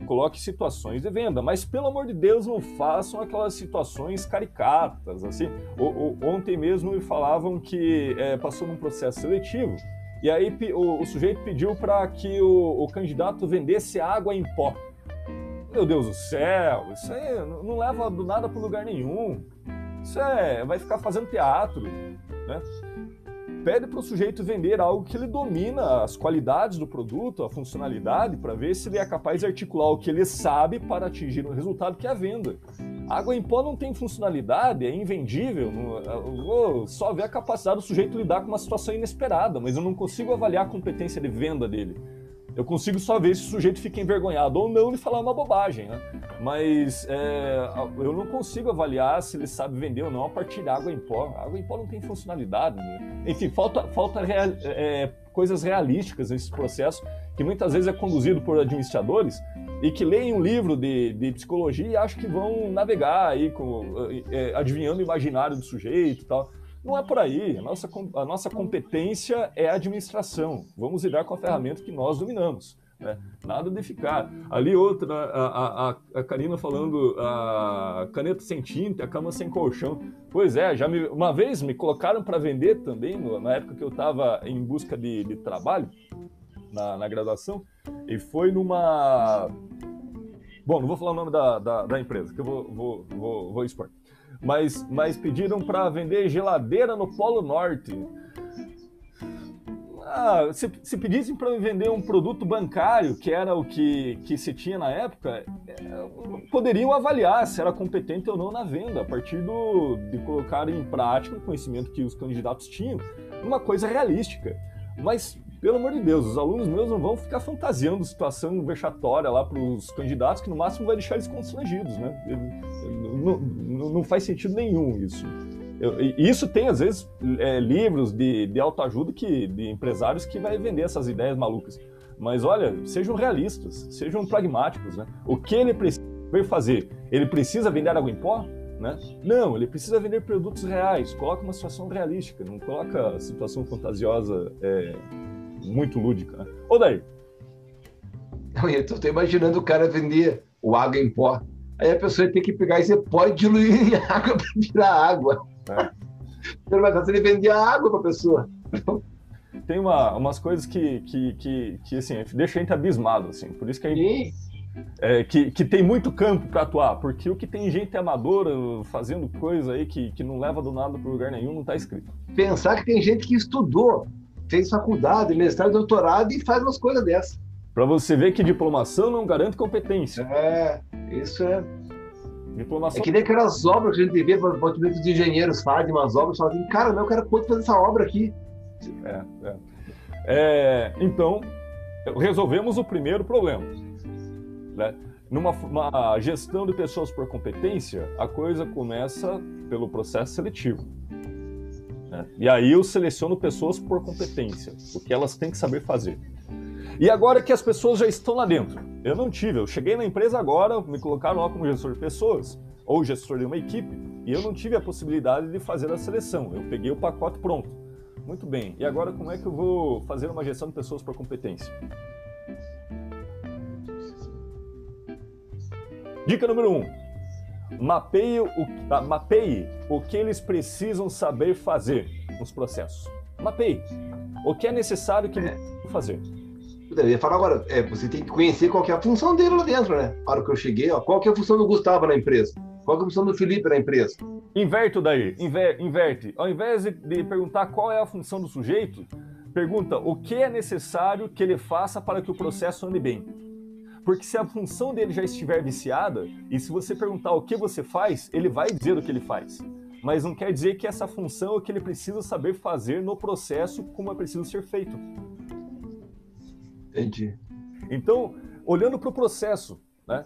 coloque situações de venda, mas pelo amor de Deus não façam aquelas situações caricatas, assim. O, o, ontem mesmo me falavam que é, passou num processo seletivo e aí o, o sujeito pediu para que o, candidato vendesse água em pó. Meu Deus do céu, isso aí não leva do nada para lugar nenhum. Isso é, vai ficar fazendo teatro, né? pede para o sujeito vender algo que ele domina as qualidades do produto, a funcionalidade, para ver se ele é capaz de articular o que ele sabe para atingir um resultado que é a venda. água em pó não tem funcionalidade, é invendível, não, só ver a capacidade do sujeito lidar com uma situação inesperada, mas eu não consigo avaliar a competência de venda dele. Eu consigo só ver se o sujeito fica envergonhado ou não de falar uma bobagem, né? Mas é, eu não consigo avaliar se ele sabe vender ou não a partir da água em pó. A água em pó não tem funcionalidade. Né? Enfim, falta, falta real, é, coisas realísticas nesse processo, que muitas vezes é conduzido por administradores e que leem um livro de, de psicologia e acham que vão navegar aí, com, é, adivinhando o imaginário do sujeito e tal. Não é por aí. A nossa, a nossa competência é a administração. Vamos lidar com a ferramenta que nós dominamos. Né? Nada de ficar. Ali outra, a, a, a Karina falando a caneta sem tinta, a cama sem colchão. Pois é, já me, uma vez me colocaram para vender também, na época que eu estava em busca de, de trabalho, na, na, graduação, e foi numa. Bom, não vou falar o nome da, da, da empresa, que eu vou, vou, vou, vou expor mas, mas pediram para vender geladeira no Polo Norte. Ah, se, se pedissem para vender um produto bancário, que era o que, que se tinha na época, é, poderiam avaliar se era competente ou não na venda, a partir do, de colocar em prática o conhecimento que os candidatos tinham, uma coisa realística. Mas pelo amor de Deus, os alunos meus não vão ficar fantasiando situação vexatória lá para os candidatos, que no máximo vai deixar eles constrangidos, né? Não, não, não faz sentido nenhum isso. Eu, isso tem, às vezes, é, livros de, de autoajuda que, de empresários que vai vender essas ideias malucas. Mas olha, sejam realistas, sejam pragmáticos. Né? O que ele precisa fazer? Ele precisa vender água em pó? Né? Não, ele precisa vender produtos reais. Coloca uma situação realística, não coloca situação fantasiosa é, muito lúdica. Né? Ô, daí? Eu estou imaginando o cara vender o água em pó. Aí a pessoa tem que pegar esse pó e diluir em água para virar água. É. Então, mas ele vender a água para a pessoa. Tem uma, umas coisas que, que, que, que, assim, deixa a gente abismado, assim. Por isso que a gente, é, que, que tem muito campo para atuar, porque o que tem gente amadora fazendo coisa aí que, que não leva do nada para lugar nenhum não está escrito. Pensar que tem gente que estudou, fez faculdade, mestrado, doutorado e faz umas coisas dessas. Para você ver que diplomação não garante competência. É, isso é Diplomação. É que nem aquelas obras que a gente vê, por exemplo, os engenheiros fazem umas obras e falam assim, cara, não, eu quero fazer essa obra aqui. É, é. É, então, resolvemos o primeiro problema. Né? Numa gestão de pessoas por competência, a coisa começa pelo processo seletivo. Né? E aí eu seleciono pessoas por competência, o que elas têm que saber fazer. E agora que as pessoas já estão lá dentro, eu não tive, eu cheguei na empresa agora, me colocaram lá como gestor de pessoas, ou gestor de uma equipe, e eu não tive a possibilidade de fazer a seleção. Eu peguei o pacote pronto. Muito bem, e agora como é que eu vou fazer uma gestão de pessoas por competência? Dica número 1. Um, mapeie, o, ah, mapeie o que eles precisam saber fazer nos processos. Mapeie o que é necessário que eles é. fazer. Eu ia falar agora, é, você tem que conhecer qual é a função dele lá dentro, né? Para que eu cheguei, ó, qual que é a função do Gustavo na empresa? Qual é a função do Felipe na empresa? Inverte daí, inver, inverte. Ao invés de, de perguntar qual é a função do sujeito, pergunta o que é necessário que ele faça para que o processo ande bem. Porque se a função dele já estiver viciada, e se você perguntar o que você faz, ele vai dizer o que ele faz. Mas não quer dizer que essa função é o que ele precisa saber fazer no processo como é preciso ser feito. Entendi. Então, olhando para o processo, né?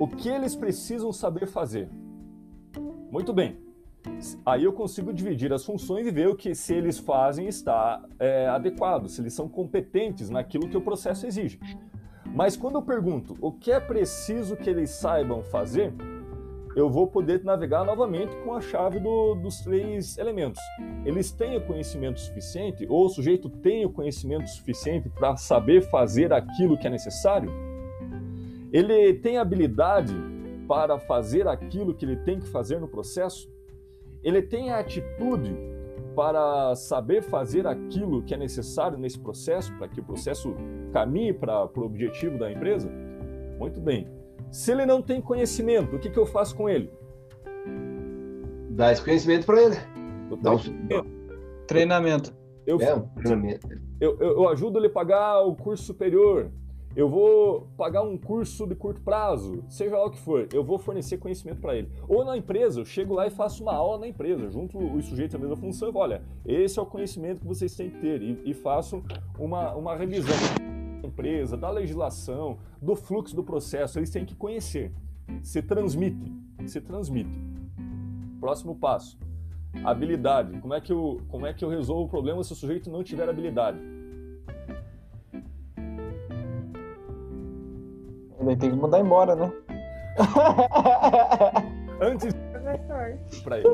O que eles precisam saber fazer? Muito bem. Aí eu consigo dividir as funções e ver o que se eles fazem está é, adequado, se eles são competentes naquilo que o processo exige. Mas quando eu pergunto o que é preciso que eles saibam fazer, eu vou poder navegar novamente com a chave do, dos três elementos. Eles têm o conhecimento suficiente, ou o sujeito tem o conhecimento suficiente para saber fazer aquilo que é necessário? Ele tem habilidade para fazer aquilo que ele tem que fazer no processo? Ele tem a atitude para saber fazer aquilo que é necessário nesse processo, para que o processo caminhe para o objetivo da empresa? Muito bem. Se ele não tem conhecimento, o que, que eu faço com ele? Dá esse conhecimento para ele. Dá um... Treinamento. Eu, é, um treinamento. Eu, eu, eu ajudo ele a pagar o curso superior. Eu vou pagar um curso de curto prazo, seja lá o que for, eu vou fornecer conhecimento para ele. Ou na empresa, eu chego lá e faço uma aula na empresa, junto os sujeitos à mesma função e falo, olha, esse é o conhecimento que vocês têm que ter, e, e faço uma, uma revisão empresa, da legislação, do fluxo do processo, eles têm que conhecer. Se transmite, se transmite. Próximo passo, habilidade. Como é que eu, como é que eu resolvo o problema se o sujeito não tiver habilidade? Ele tem que mandar embora, né? Antes. Professor. Para ele.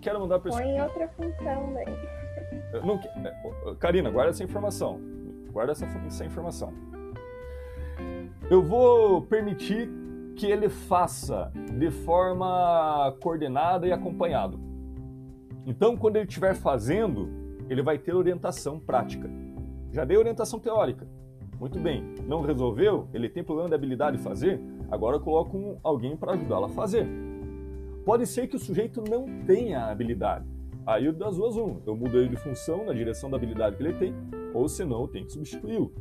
Quero mandar para Põe outra função daí. Não, é, Karina, guarda essa informação. Guarda essa, essa informação. Eu vou permitir que ele faça de forma coordenada e acompanhado. Então, quando ele estiver fazendo, ele vai ter orientação prática. Já dei orientação teórica. Muito bem. Não resolveu? Ele tem problema de habilidade de fazer? Agora eu coloco um, alguém para ajudá-lo a fazer. Pode ser que o sujeito não tenha habilidade. Aí das duas, um. Eu mudo ele de função na direção da habilidade que ele tem, ou senão eu tenho que substituí-lo.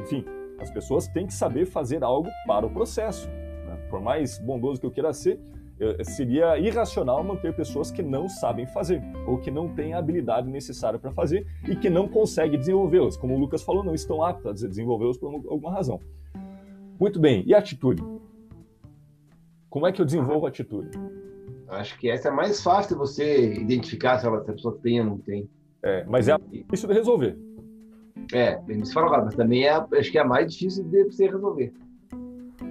Enfim, as pessoas têm que saber fazer algo para o processo. Né? Por mais bondoso que eu queira ser, seria irracional manter pessoas que não sabem fazer ou que não têm a habilidade necessária para fazer e que não conseguem desenvolvê-las. Como o Lucas falou, não estão aptas a desenvolvê-las por alguma razão. Muito bem, e atitude? Como é que eu desenvolvo atitude? Acho que essa é mais fácil de você identificar se, ela, se a pessoa tem ou não tem. É, mas é difícil de resolver. É, bem se fala, mas também é, acho que é a mais difícil de você resolver.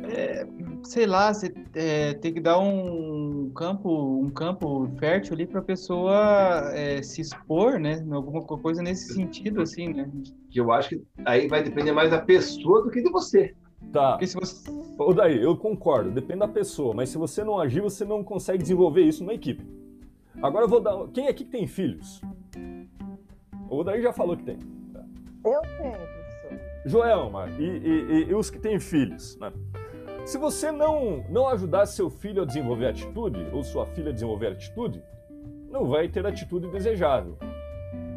É, sei lá, você é, tem que dar um campo, um campo fértil ali para a pessoa é, se expor, né? Alguma coisa nesse sentido, assim, né? Que eu acho que aí vai depender mais da pessoa do que de você. Tá. Porque se você... Ô, daí, eu concordo, depende da pessoa, mas se você não agir, você não consegue desenvolver isso na equipe. Agora eu vou dar. Quem aqui que tem filhos? O daí já falou que tem. Eu tenho, professor. Joelma, e, e, e os que têm filhos, né? Se você não, não ajudar seu filho a desenvolver atitude, ou sua filha a desenvolver atitude, não vai ter atitude desejável.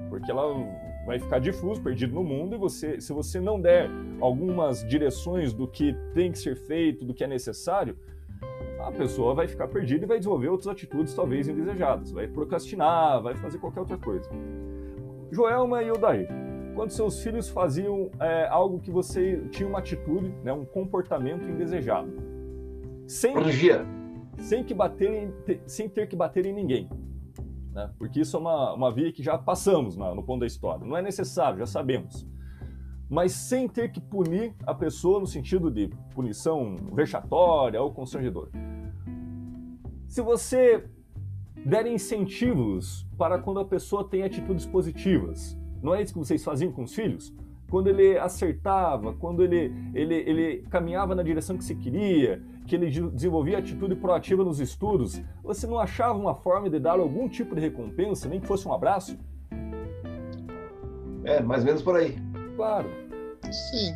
Porque ela vai ficar difuso, perdido no mundo, e você, se você não der algumas direções do que tem que ser feito, do que é necessário, a pessoa vai ficar perdida e vai desenvolver outras atitudes talvez indesejadas. Vai procrastinar, vai fazer qualquer outra coisa. Joelma e Odair, quando seus filhos faziam é, algo que você tinha uma atitude, né, um comportamento indesejado, sem, sem, que bater sem ter que bater em ninguém, né? porque isso é uma, uma via que já passamos na, no ponto da história, não é necessário, já sabemos, mas sem ter que punir a pessoa no sentido de punição vexatória ou constrangedora. Se você der incentivos para quando a pessoa tem atitudes positivas, não é isso que vocês faziam com os filhos? Quando ele acertava, quando ele, ele, ele caminhava na direção que se queria, que ele desenvolvia atitude proativa nos estudos, você não achava uma forma de dar algum tipo de recompensa, nem que fosse um abraço? É, mais ou menos por aí. Claro. Sim.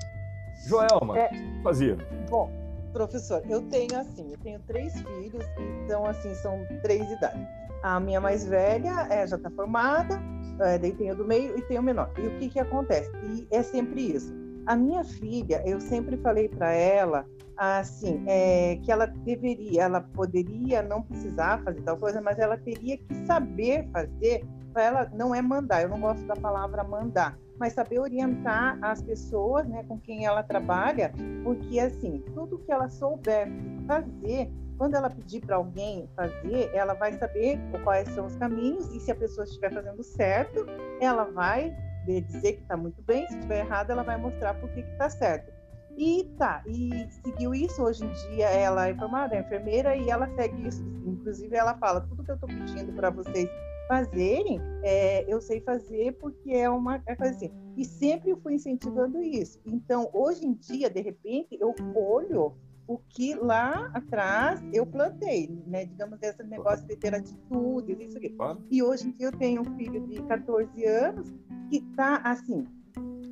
Joelma, é, fazia. Bom, professor, eu tenho assim, eu tenho três filhos, então assim, são três idades. A minha mais velha é, já está formada, é, daí tem o do meio e tem o menor. E o que, que acontece? E é sempre isso. A minha filha, eu sempre falei para ela assim, é, que ela deveria, ela poderia não precisar fazer tal coisa, mas ela teria que saber fazer. Para ela não é mandar, eu não gosto da palavra mandar, mas saber orientar as pessoas, né, com quem ela trabalha, porque assim, tudo que ela souber fazer, quando ela pedir para alguém fazer, ela vai saber quais são os caminhos e se a pessoa estiver fazendo certo, ela vai dizer que está muito bem, se estiver errado, ela vai mostrar por que está certo. E tá, e seguiu isso. Hoje em dia ela é formada, é enfermeira e ela segue isso. Inclusive, ela fala: tudo que eu estou pedindo para vocês fazerem, é, eu sei fazer porque é uma é coisa assim. E sempre eu fui incentivando isso. Então, hoje em dia, de repente, eu olho o que lá atrás eu plantei, né? Digamos, esse negócio de ter atitudes, isso aqui. E hoje em dia eu tenho um filho de 14 anos que está assim,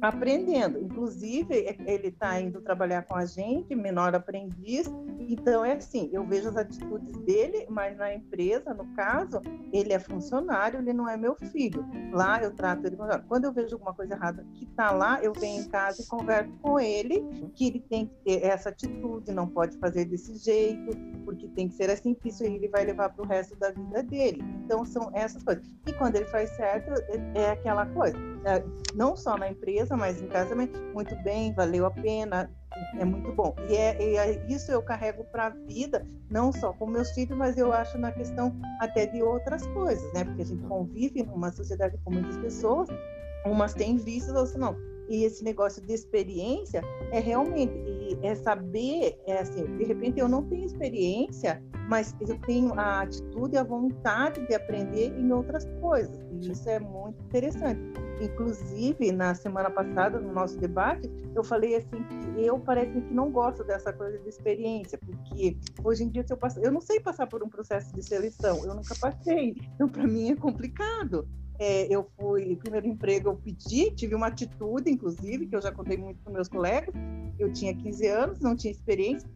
aprendendo. Inclusive, é, ele está indo trabalhar com a gente, menor aprendiz. Então, é assim, eu vejo as atitudes dele, mas na empresa, no caso, ele é funcionário, ele não é meu filho. Lá eu trato ele Quando eu vejo alguma coisa errada que está lá, eu venho em casa e converso com ele que ele tem que ter essa atitude, não pode fazer desse jeito, porque tem que ser assim, que isso ele vai levar para o resto da vida dele. Então, são essas coisas. E quando ele faz certo, é, é aquela coisa. Não só na empresa, mas em casa também, muito bem, valeu a pena, é muito bom. E é, é isso eu carrego para a vida, não só com meus filhos, mas eu acho na questão até de outras coisas, né? Porque a gente convive numa sociedade com muitas pessoas, umas têm vícios, outras não. E esse negócio de experiência é realmente é saber, é assim, de repente eu não tenho experiência, mas eu tenho a atitude e a vontade de aprender em outras coisas. E isso é muito interessante. Inclusive, na semana passada, no nosso debate, eu falei assim que eu parece que não gosto dessa coisa de experiência, porque hoje em dia se eu passo, eu não sei passar por um processo de seleção, eu nunca passei. Então, para mim é complicado é, eu fui, primeiro emprego eu pedi, tive uma atitude, inclusive, que eu já contei muito com meus colegas. Eu tinha 15 anos, não tinha experiência.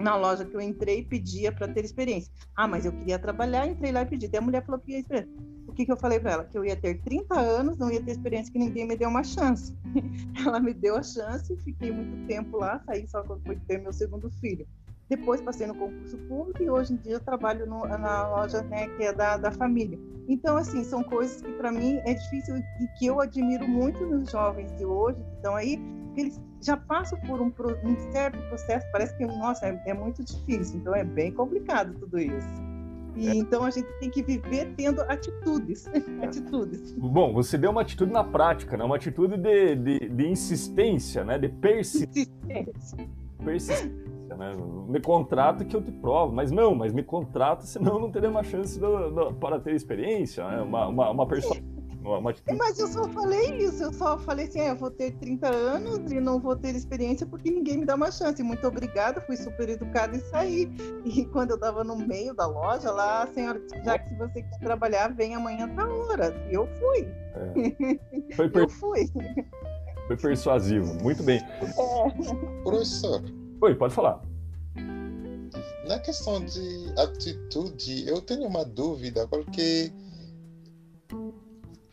Na loja que eu entrei, pedia para ter experiência. Ah, mas eu queria trabalhar, entrei lá e pedi. Daí a mulher falou que ia experiência. O que, que eu falei para ela? Que eu ia ter 30 anos, não ia ter experiência, que ninguém me deu uma chance. ela me deu a chance, fiquei muito tempo lá, saí só quando foi ter meu segundo filho. Depois passei no concurso público e hoje em dia eu trabalho no, na loja né, que é da, da família. Então, assim, são coisas que para mim é difícil e que eu admiro muito nos jovens de hoje que estão aí, que eles já passam por um, um certo processo, parece que, nossa, é, é, muito difícil, então é bem complicado tudo isso. E É. então a gente tem que viver tendo atitudes. atitudes. Bom, você deu uma atitude na prática, né? Uma atitude de, de, de insistência, né? De persi persistência, né? Me contrata que eu te provo, mas não, mas me contrata, senão eu não terei uma chance do- do- para ter experiência, né? Uma, uma, uma pessoa, uma, uma atitude. Mas eu só falei isso, eu só falei assim, ah, eu vou ter 30 anos e não vou ter experiência porque ninguém me dá uma chance. Muito obrigada, fui super educada e saí. E quando eu estava no meio da loja lá, a senhora disse, já que se você quer trabalhar, vem amanhã tá hora. E eu fui, Foi, per- eu fui. Foi persuasivo, muito bem. Professor, Oi, pode falar. na questão de atitude, eu tenho uma dúvida, porque,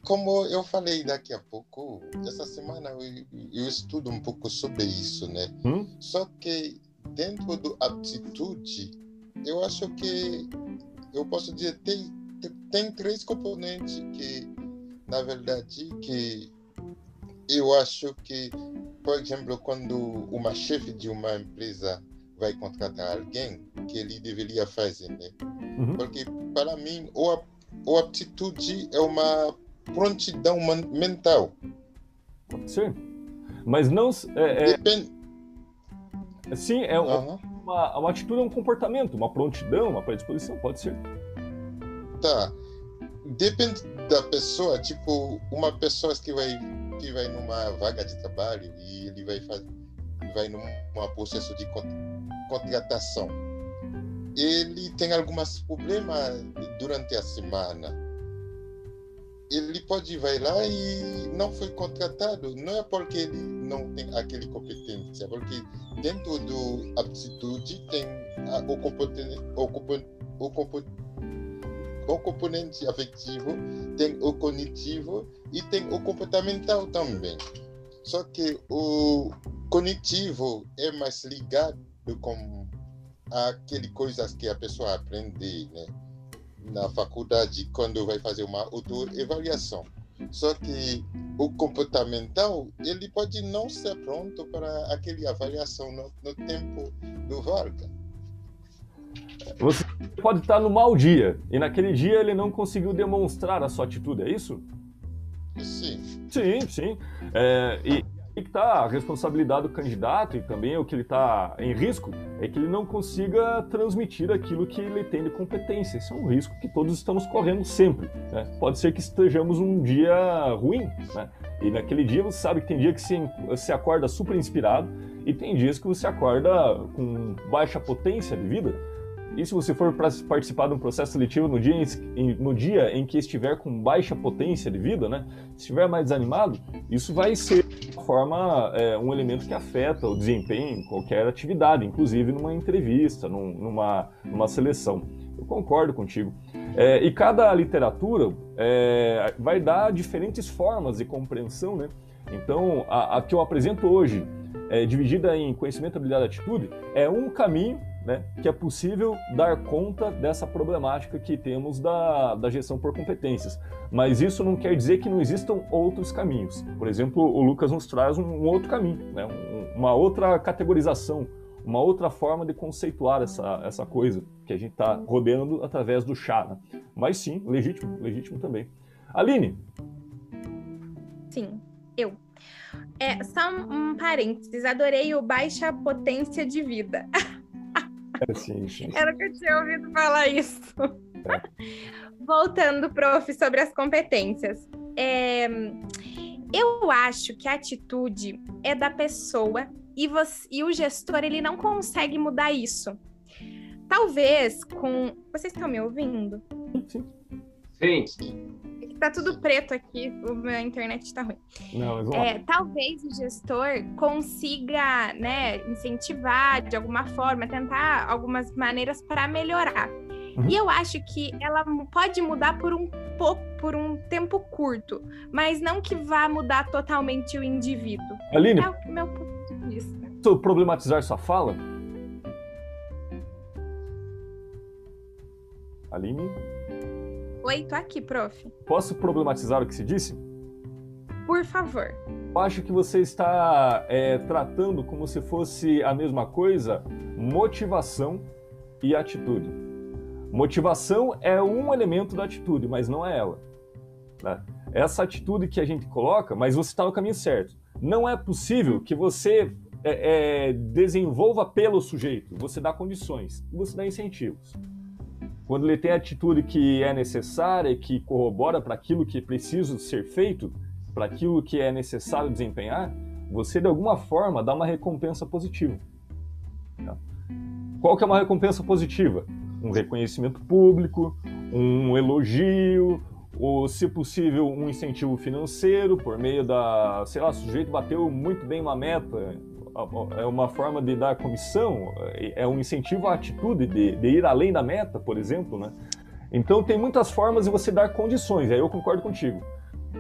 como eu falei daqui a pouco, essa semana eu, eu estudo um pouco sobre isso, né? Hum? Só que dentro do atitude, eu acho que eu posso dizer tem tem três componentes que, na verdade, que eu acho que, por exemplo, quando uma chefe de uma empresa vai contratar alguém, que ele deveria fazer, né? Uhum. Porque para mim, ou a, ou a atitude é uma prontidão mental. Pode ser. Mas não. É, Depende. é, sim, é Aham. uma, uma atitude, é um comportamento, uma prontidão, uma predisposição, pode ser. Tá. Depende da pessoa, tipo, uma pessoa que vai que vai numa vaga de trabalho e ele vai fazer vai num processo de con- contratação. Ele tem alguns problemas durante a semana. Ele pode vai lá e não foi contratado, não é porque ele não tem aquele competência, porque dentro do aptitude tem o componente o, compo- o compo- o componente afetivo, tem o cognitivo e tem o comportamental também. Só que o cognitivo é mais ligado com aquele coisas que a pessoa aprende né, na faculdade quando vai fazer uma autoavaliação. Só que o comportamental ele pode não ser pronto para aquele avaliação no, no tempo do Varga. Você pode estar no mau dia e naquele dia ele não conseguiu demonstrar a sua atitude, é isso? Sim. Sim, sim. É, e aí que está a responsabilidade do candidato e também o que ele está em risco é que ele não consiga transmitir aquilo que ele tem de competência. Isso é um risco que todos estamos correndo sempre. né? Pode ser que estejamos um dia ruim, né? E naquele dia você sabe que tem dia que você, você acorda super inspirado e tem dias que você acorda com baixa potência de vida. E se você for participar de um processo seletivo no dia, em, no dia em que estiver com baixa potência de vida, né? Estiver mais desanimado, isso vai ser de forma é, um elemento que afeta o desempenho em qualquer atividade, inclusive numa entrevista, num- numa, numa seleção. Eu concordo contigo. É, e cada literatura é, vai dar diferentes formas de compreensão, né? Então, a, a que eu apresento hoje, é, dividida em conhecimento, habilidade e atitude, é um caminho né, que é possível dar conta dessa problemática que temos da, da gestão por competências. Mas isso não quer dizer que não existam outros caminhos. Por exemplo, o Lucas nos traz um, um outro caminho, né, um- uma outra categorização, uma outra forma de conceituar essa, essa coisa que a gente está rodeando através do chá. né? Mas sim, legítimo, legítimo também. Aline, Sim, eu. É, só um, parênteses, adorei o baixa potência de vida. é, sim, sim. Era que eu tinha ouvido falar isso. Voltando, prof, sobre as competências. É, eu acho que a atitude é da pessoa e, você- e o gestor ele não consegue mudar isso. Talvez com. Vocês estão me ouvindo? sim. Sim. Tá tudo preto aqui, o minha internet tá ruim. Não, mas. É, talvez o gestor consiga, né, incentivar de alguma forma, tentar algumas maneiras para melhorar. Uhum. E eu acho que ela pode mudar por um pouco, por um tempo curto, mas não que vá mudar totalmente o indivíduo. Aline, É o meu ponto de vista. posso problematizar sua fala? Aline, Oi, tô aqui, prof. posso problematizar o que se disse? Por favor. Eu acho que você está é, tratando como se fosse a mesma coisa motivação e atitude. Motivação é um elemento da atitude, mas não é ela. Né? Essa atitude que a gente coloca, mas você está no caminho certo. Não é possível que você é, é, desenvolva pelo sujeito. Você dá condições, você dá incentivos. Quando ele tem a atitude que é necessária, que corrobora para aquilo que preciso ser feito, para aquilo que é necessário desempenhar, você de alguma forma dá uma recompensa positiva. Tá? Qual que é uma recompensa positiva? Um reconhecimento público, um elogio, ou, se possível, um incentivo financeiro por meio da, sei lá, o sujeito bateu muito bem uma meta, é uma forma de dar comissão, é um incentivo à atitude de, de ir além da meta, por exemplo, né? Então tem muitas formas de você dar condições, aí eu concordo contigo.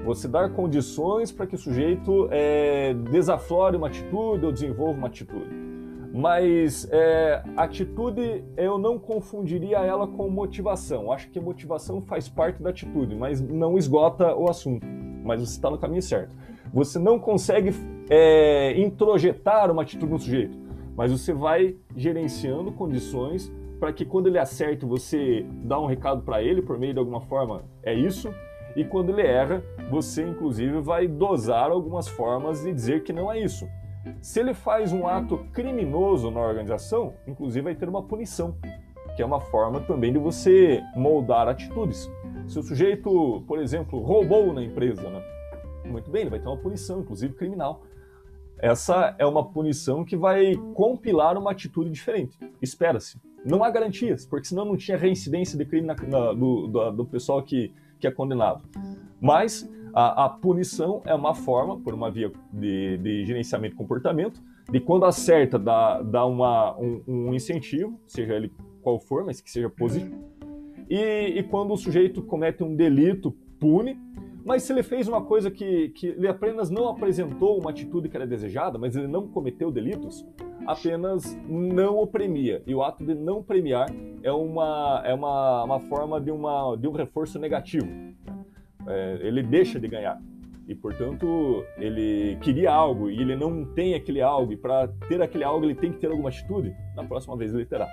Você dar condições para que o sujeito é, desaflore uma atitude ou desenvolva uma atitude. Mas é, atitude eu não confundiria ela com motivação. Acho que motivação faz parte da atitude, mas não esgota o assunto. Mas você está no caminho certo. Você não consegue é, introjetar uma atitude no sujeito, mas você vai gerenciando condições para que quando ele acerte você dá um recado para ele por meio de alguma forma é isso e quando ele erra você inclusive vai dosar algumas formas de dizer que não é isso se ele faz um ato criminoso na organização, inclusive vai ter uma punição, que é uma forma também de você moldar atitudes. Se o sujeito, por exemplo, roubou na empresa, né? Muito bem, ele vai ter uma punição, inclusive criminal. Essa é uma punição que vai compilar uma atitude diferente. Espera-se. Não há garantias, porque senão não tinha reincidência de crime na, na, do, do, do pessoal que, que é condenado. Mas a, a, punição é uma forma, por uma via de, de gerenciamento de comportamento, de quando acerta, dá, dá uma, um, um, incentivo, seja ele qual for, mas que seja positivo. E, e, quando o sujeito comete um delito, pune. Mas se ele fez uma coisa que, que ele apenas não apresentou uma atitude que era desejada, mas ele não cometeu delitos, apenas não o premia. E o ato de não premiar é uma, é uma, uma forma de, uma, de um reforço negativo é, ele deixa de ganhar. E, portanto, ele queria algo e ele não tem aquele algo, e para ter aquele algo ele tem que ter alguma atitude, na próxima vez ele terá.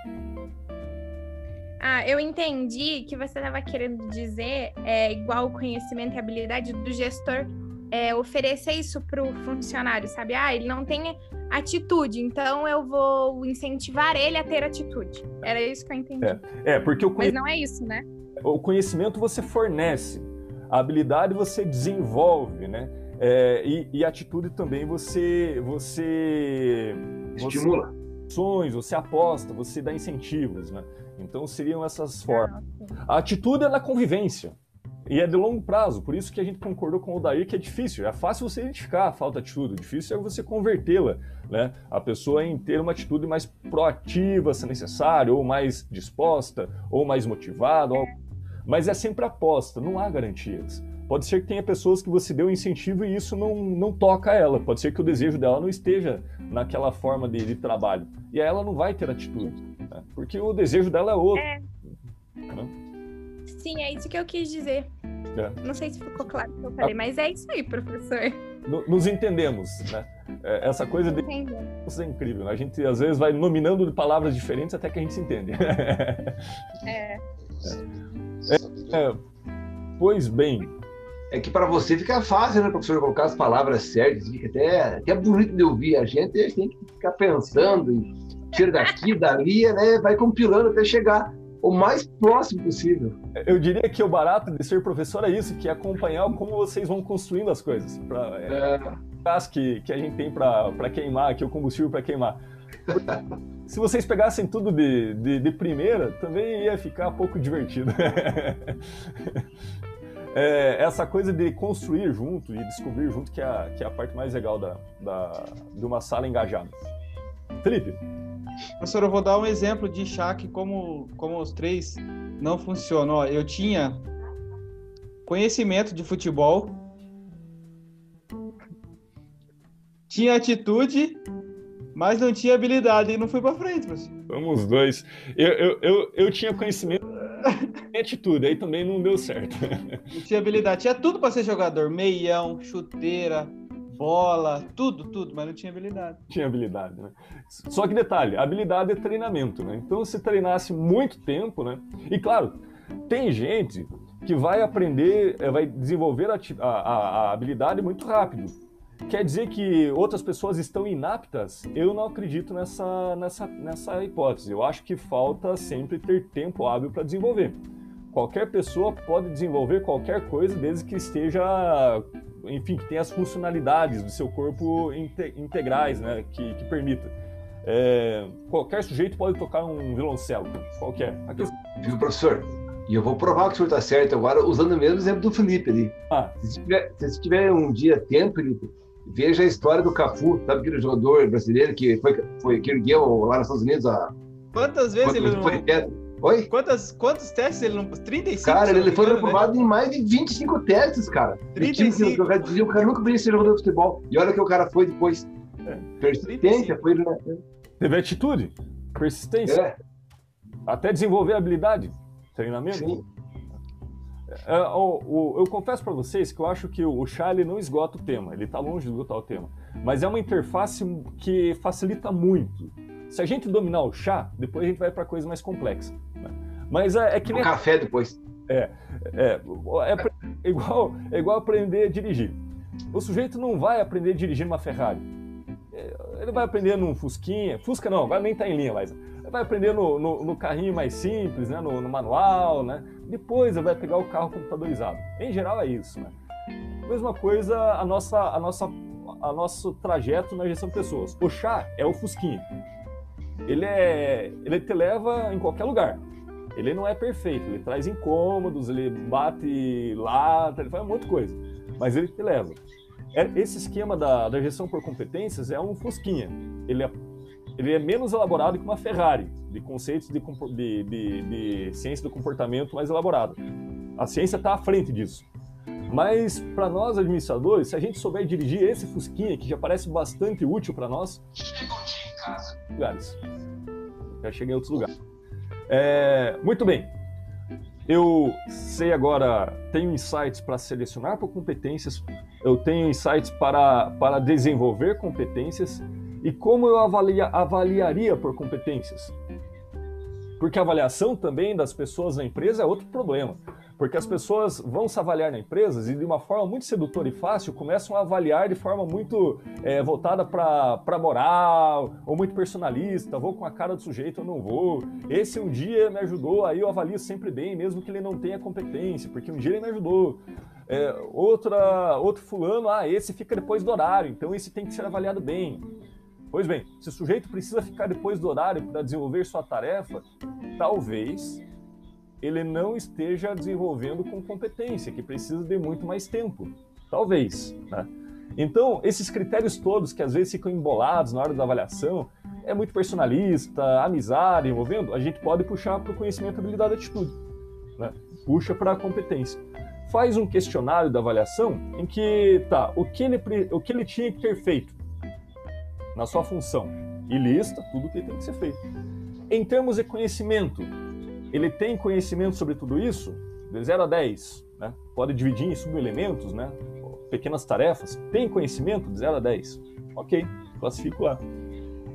Ah, eu entendi que você estava querendo dizer, é, igual o conhecimento e habilidade do gestor é, oferecer isso para o funcionário, sabe? Ah, ele não tem atitude, então eu vou incentivar ele a ter atitude. Era isso que eu entendi. É, é porque o conhe... Mas não é isso, né? O conhecimento você fornece, a habilidade você desenvolve, né? É, e, e atitude também você você estimula ações, você aposta, você dá incentivos, né? Então seriam essas formas. A atitude é na convivência e é de longo prazo, por isso que a gente concordou com o Dair que é difícil, é fácil você identificar a falta de atitude, o difícil é você convertê-la, né? A pessoa em ter uma atitude mais proativa, se necessário, ou mais disposta, ou mais motivada, ou mas é sempre aposta, não há garantias. Pode ser que tenha pessoas que você deu incentivo e isso não, não toca ela. Pode ser que o desejo dela não esteja naquela forma de, de trabalho. E aí ela não vai ter atitude. Né? Porque o desejo dela é outro. É. Né? Sim, é isso que eu quis dizer. É. Não sei se ficou claro o que eu falei, ah. mas é isso aí, professor. Nos entendemos, né? É, essa coisa de. Isso é incrível. Né? A gente às vezes vai nominando palavras diferentes até que a gente se entende. é. é. É, pois bem. É que para você fica fácil, né, professor, colocar as palavras certas, fica até, até bonito de ouvir. A gente, a gente tem que ficar pensando, e tira daqui, dali, né, vai compilando até chegar o mais próximo possível. Eu diria que o barato de ser professor é isso, que é acompanhar como vocês vão construindo as coisas. Pra, é, é. que, que a gente tem para queimar, que é o combustível para queimar. Se vocês pegassem tudo de, de, de primeira, também ia ficar pouco divertido. é, essa coisa de construir junto e descobrir junto que é a, que é a parte mais legal da, da, de uma sala engajada. Felipe. Professor, eu vou dar um exemplo de chá que como, como os três não funcionam. eu tinha conhecimento de futebol, tinha atitude mas não tinha habilidade e não fui pra frente, professor. Vamos dois. Eu, eu, eu, eu tinha conhecimento e atitude, aí também não deu certo. Não tinha habilidade, tinha tudo para ser jogador: meião, chuteira, bola, tudo, tudo, mas não tinha habilidade. Tinha habilidade, né? Só que detalhe, habilidade é treinamento, né? Então se treinasse muito tempo, né? E claro, tem gente que vai aprender, eh, vai desenvolver a, a, a habilidade muito rápido. Quer dizer que outras pessoas estão inaptas? Eu não acredito nessa, nessa, nessa hipótese. Eu acho que falta sempre ter tempo hábil para desenvolver. Qualquer pessoa pode desenvolver qualquer coisa desde que esteja, enfim, que tenha as funcionalidades do seu corpo integrais, né, que, que permita. É, qualquer sujeito pode tocar um violoncelo, qualquer. Viu, professor? E eu vou provar que o senhor está certo agora, usando o mesmo exemplo do Felipe ali. Ah. Se, tiver, se tiver um dia tempo, Felipe, veja a história do Cafu, sabe aquele jogador brasileiro que foi, foi que ergueu lá nos Estados Unidos a. Quantas vezes ele não. Foi Oi? Quantas, quantos testes ele não. 35? Cara, ele foi reprovado né? em mais de 25 testes, cara. 35. O cara dizia, o cara nunca podia ser jogador de futebol. E olha que o cara foi depois. É. Persistência, foi. Né? Teve atitude, persistência. É. Até desenvolver habilidade, treinamento. Sim. É, o, o, eu confesso para vocês que eu acho que o chá ele não esgota o tema, ele está longe de esgotar o tema, mas é uma interface que facilita muito. Se a gente dominar o chá, depois a gente vai para coisa mais complexa. Né? Mas é, é que nem... café depois. É, é, é, igual, é igual aprender a dirigir. O sujeito não vai aprender a dirigir uma Ferrari. É, ele vai aprender num Fusquinha, Fusca não, agora nem está em linha mais. Ele vai aprender no, no, no carrinho mais simples, né? no, no manual, né? Depois ele vai pegar o carro computadorizado. Em geral é isso, né? Mesma coisa a nossa, a nossa, a nosso trajeto na gestão de pessoas. O chá é o fusquinha. Ele é, ele te leva em qualquer lugar. Ele não é perfeito, ele traz incômodos, ele bate lata, ele faz um monte de coisa, mas ele te leva. É, esse esquema da, da gestão por competências é um fusquinha. Ele é ele é menos elaborado que uma Ferrari, de conceitos de, de, de, de ciência do comportamento mais elaborado. A ciência está à frente disso. Mas para nós administradores, se a gente souber dirigir esse Fusquinha, que já parece bastante útil para nós, chega em casa. Lugares. Já cheguei em outros lugares. É, muito bem. Eu sei agora, tenho insights para selecionar por competências, eu tenho insights para, para desenvolver competências e como eu avalia, avaliaria por competências? Porque a avaliação também das pessoas na empresa é outro problema. Porque as pessoas vão se avaliar na empresa e de uma forma muito sedutora e fácil começam a avaliar de forma muito é, voltada para moral ou muito personalista. Vou com a cara do sujeito, eu não vou. Esse um dia me ajudou, aí eu avalio sempre bem, mesmo que ele não tenha competência, porque um dia ele me ajudou. É, outra, outro fulano, ah, esse fica depois do horário, então esse tem que ser avaliado bem. Pois bem, se o sujeito precisa ficar depois do horário para desenvolver sua tarefa, talvez ele não esteja desenvolvendo com competência, que precisa de muito mais tempo. Talvez. Né? Então, esses critérios todos que às vezes ficam embolados na hora da avaliação, é muito personalista, amizade envolvendo, a gente pode puxar para o conhecimento, habilidade e atitude. Né? Puxa para a competência. Faz um questionário da avaliação em que, tá, o que ele, o que ele tinha que ter feito? Na sua função e lista tudo o que tem que ser feito. Em termos de conhecimento, ele tem conhecimento sobre tudo isso? De 0 a 10, né? Pode dividir em subelementos, né? Pequenas tarefas. Tem conhecimento? De 0 a 10. Ok, classifico lá.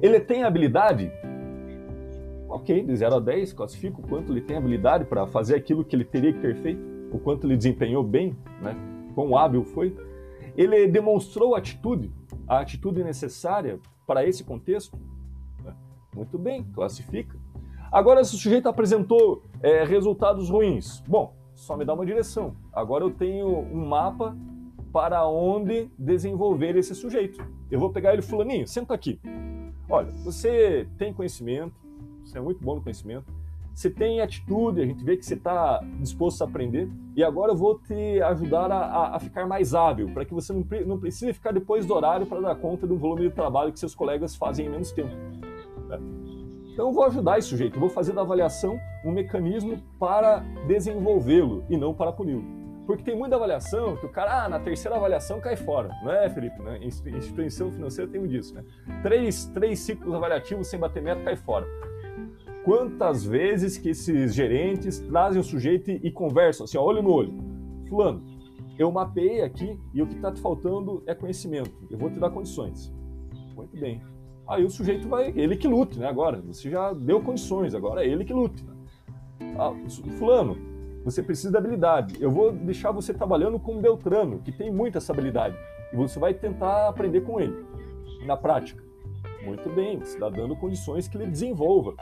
Ele tem habilidade? Ok, de 0 a 10, classifico o quanto ele tem habilidade para fazer aquilo que ele teria que ter feito, o quanto ele desempenhou bem, né? quão hábil foi. Ele demonstrou atitude, a atitude necessária para esse contexto? Muito bem, classifica. Agora, se o sujeito apresentou é, resultados ruins, bom, só me dá uma direção. Agora eu tenho um mapa para onde desenvolver esse sujeito. Eu vou pegar ele, fulaninho, senta aqui. Olha, você tem conhecimento, você é muito bom no conhecimento, você tem atitude, a gente vê que você está disposto a aprender, e agora eu vou te ajudar a, a ficar mais hábil, para que você não, não precise ficar depois do horário para dar conta de um volume de trabalho que seus colegas fazem em menos tempo. Né? Então eu vou ajudar esse sujeito, vou fazer da avaliação um mecanismo para desenvolvê-lo e não para puni-lo. Porque tem muita avaliação que o cara, ah, na terceira avaliação cai fora. Não é, Felipe? Né? Instituição financeira tem disso, né? Três, três ciclos avaliativos sem bater meta cai fora. Quantas vezes que esses gerentes trazem o sujeito e conversam assim, ó, olho no olho. Fulano, eu mapeei aqui e o que está te faltando é conhecimento. Eu vou te dar condições. Muito bem. Aí o sujeito vai, ele que lute, né? Agora, você já deu condições, agora é ele que lute. Ah, fulano, você precisa de habilidade. Eu vou deixar você trabalhando com o Beltrano, que tem muita essa habilidade. E você vai tentar aprender com ele, na prática. Muito bem, você está dando condições que ele desenvolva.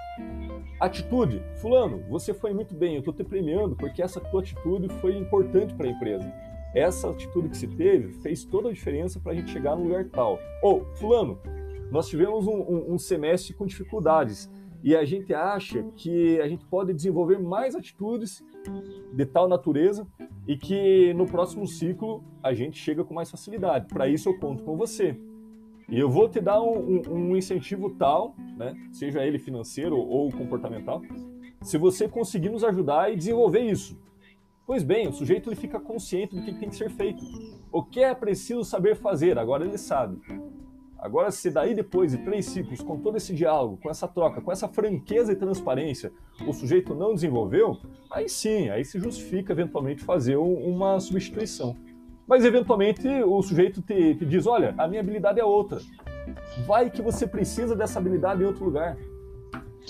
Atitude. Fulano, você foi muito bem, eu estou te premiando porque essa tua atitude foi importante para a empresa. Essa atitude que se teve fez toda a diferença para a gente chegar no lugar tal. Ou, Fulano, nós tivemos um, um, um semestre com dificuldades e a gente acha que a gente pode desenvolver mais atitudes de tal natureza e que no próximo ciclo a gente chega com mais facilidade. Para isso eu conto com você. E eu vou te dar um, um, incentivo tal, né, seja ele financeiro ou comportamental, se você conseguir nos ajudar e desenvolver isso. Pois bem, o sujeito ele fica consciente do que tem que ser feito. O que é preciso saber fazer, agora ele sabe. Agora, se daí depois de três ciclos, com todo esse diálogo, com essa troca, com essa franqueza e transparência, o sujeito não desenvolveu, aí sim, aí se justifica eventualmente fazer uma substituição. Mas eventualmente o sujeito te, te diz: olha, a minha habilidade é outra. Vai que você precisa dessa habilidade em outro lugar.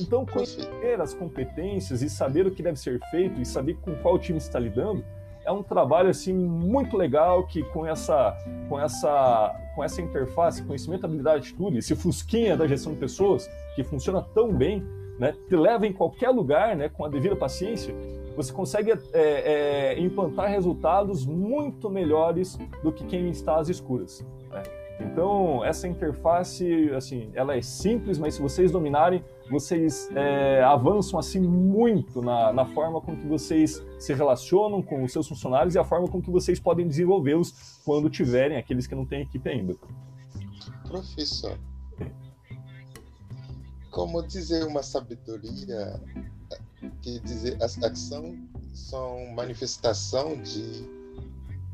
Então, conhecer as competências e saber o que deve ser feito e saber com qual time está lidando é um trabalho assim muito legal que com essa com essa com essa interface, conhecimento, habilidade, atitude, esse fusquinha da gestão de pessoas que funciona tão bem, né, te leva em qualquer lugar, né, com a devida paciência, você consegue é, é, implantar resultados muito melhores do que quem está às escuras. Né? Então, essa interface, assim, ela é simples, mas se vocês dominarem, vocês é, avançam assim muito na, na, forma com que vocês se relacionam com os seus funcionários e a forma com que vocês podem desenvolvê-los quando tiverem aqueles que não têm equipe ainda. Professor, como dizer uma sabedoria que dizer as ações são manifestação de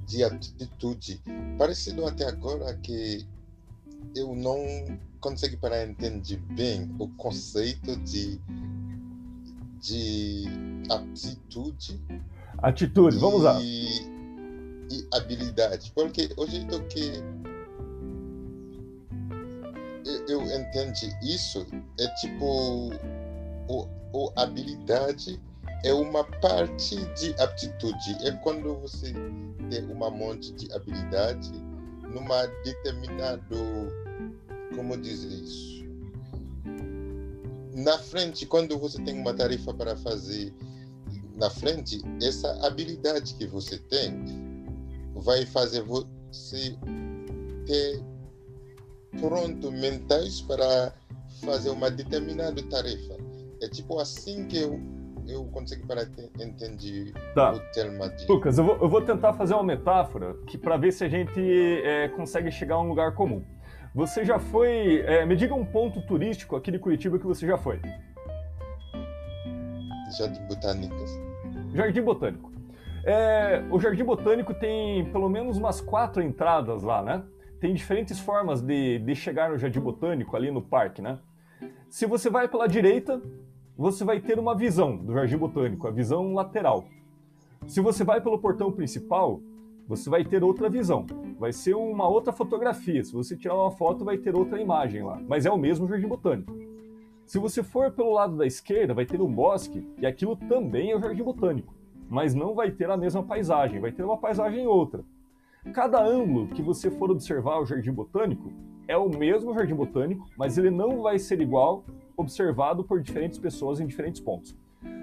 de atitude. Parecido até agora que eu não consigo para entender bem o conceito de, de aptitude. Atitude, vamos lá. E habilidade. Porque o jeito que eu, eu entendo isso é tipo o, o habilidade é uma parte de aptitude. É quando você tem uma monte de habilidade numa determinado, como dizer isso? Na frente, quando você tem uma tarefa para fazer na frente, essa habilidade que você tem vai fazer você ter pronto mentais para fazer uma determinada tarefa. É tipo assim que eu eu consigo para entender tá. o termo de... Lucas, eu vou, eu vou tentar fazer uma metáfora que para ver se a gente é, consegue chegar a um lugar comum. Você já foi... É, me diga um ponto turístico aqui de Curitiba que você já foi. Jardim Botânico. Jardim Botânico. É, o Jardim Botânico tem pelo menos umas quatro entradas lá, né? Tem diferentes formas de, de chegar no Jardim Botânico ali no parque, né? Se você vai pela direita, você vai ter uma visão do Jardim Botânico, a visão lateral. Se você vai pelo portão principal, você vai ter outra visão. Vai ser uma outra fotografia. Se você tirar uma foto, vai ter outra imagem lá. Mas é o mesmo Jardim Botânico. Se você for pelo lado da esquerda, vai ter um bosque, e aquilo também é o Jardim Botânico. Mas não vai ter a mesma paisagem, vai ter uma paisagem outra. Cada ângulo que você for observar o Jardim Botânico é o mesmo Jardim Botânico, mas ele não vai ser igual observado por diferentes pessoas em diferentes pontos.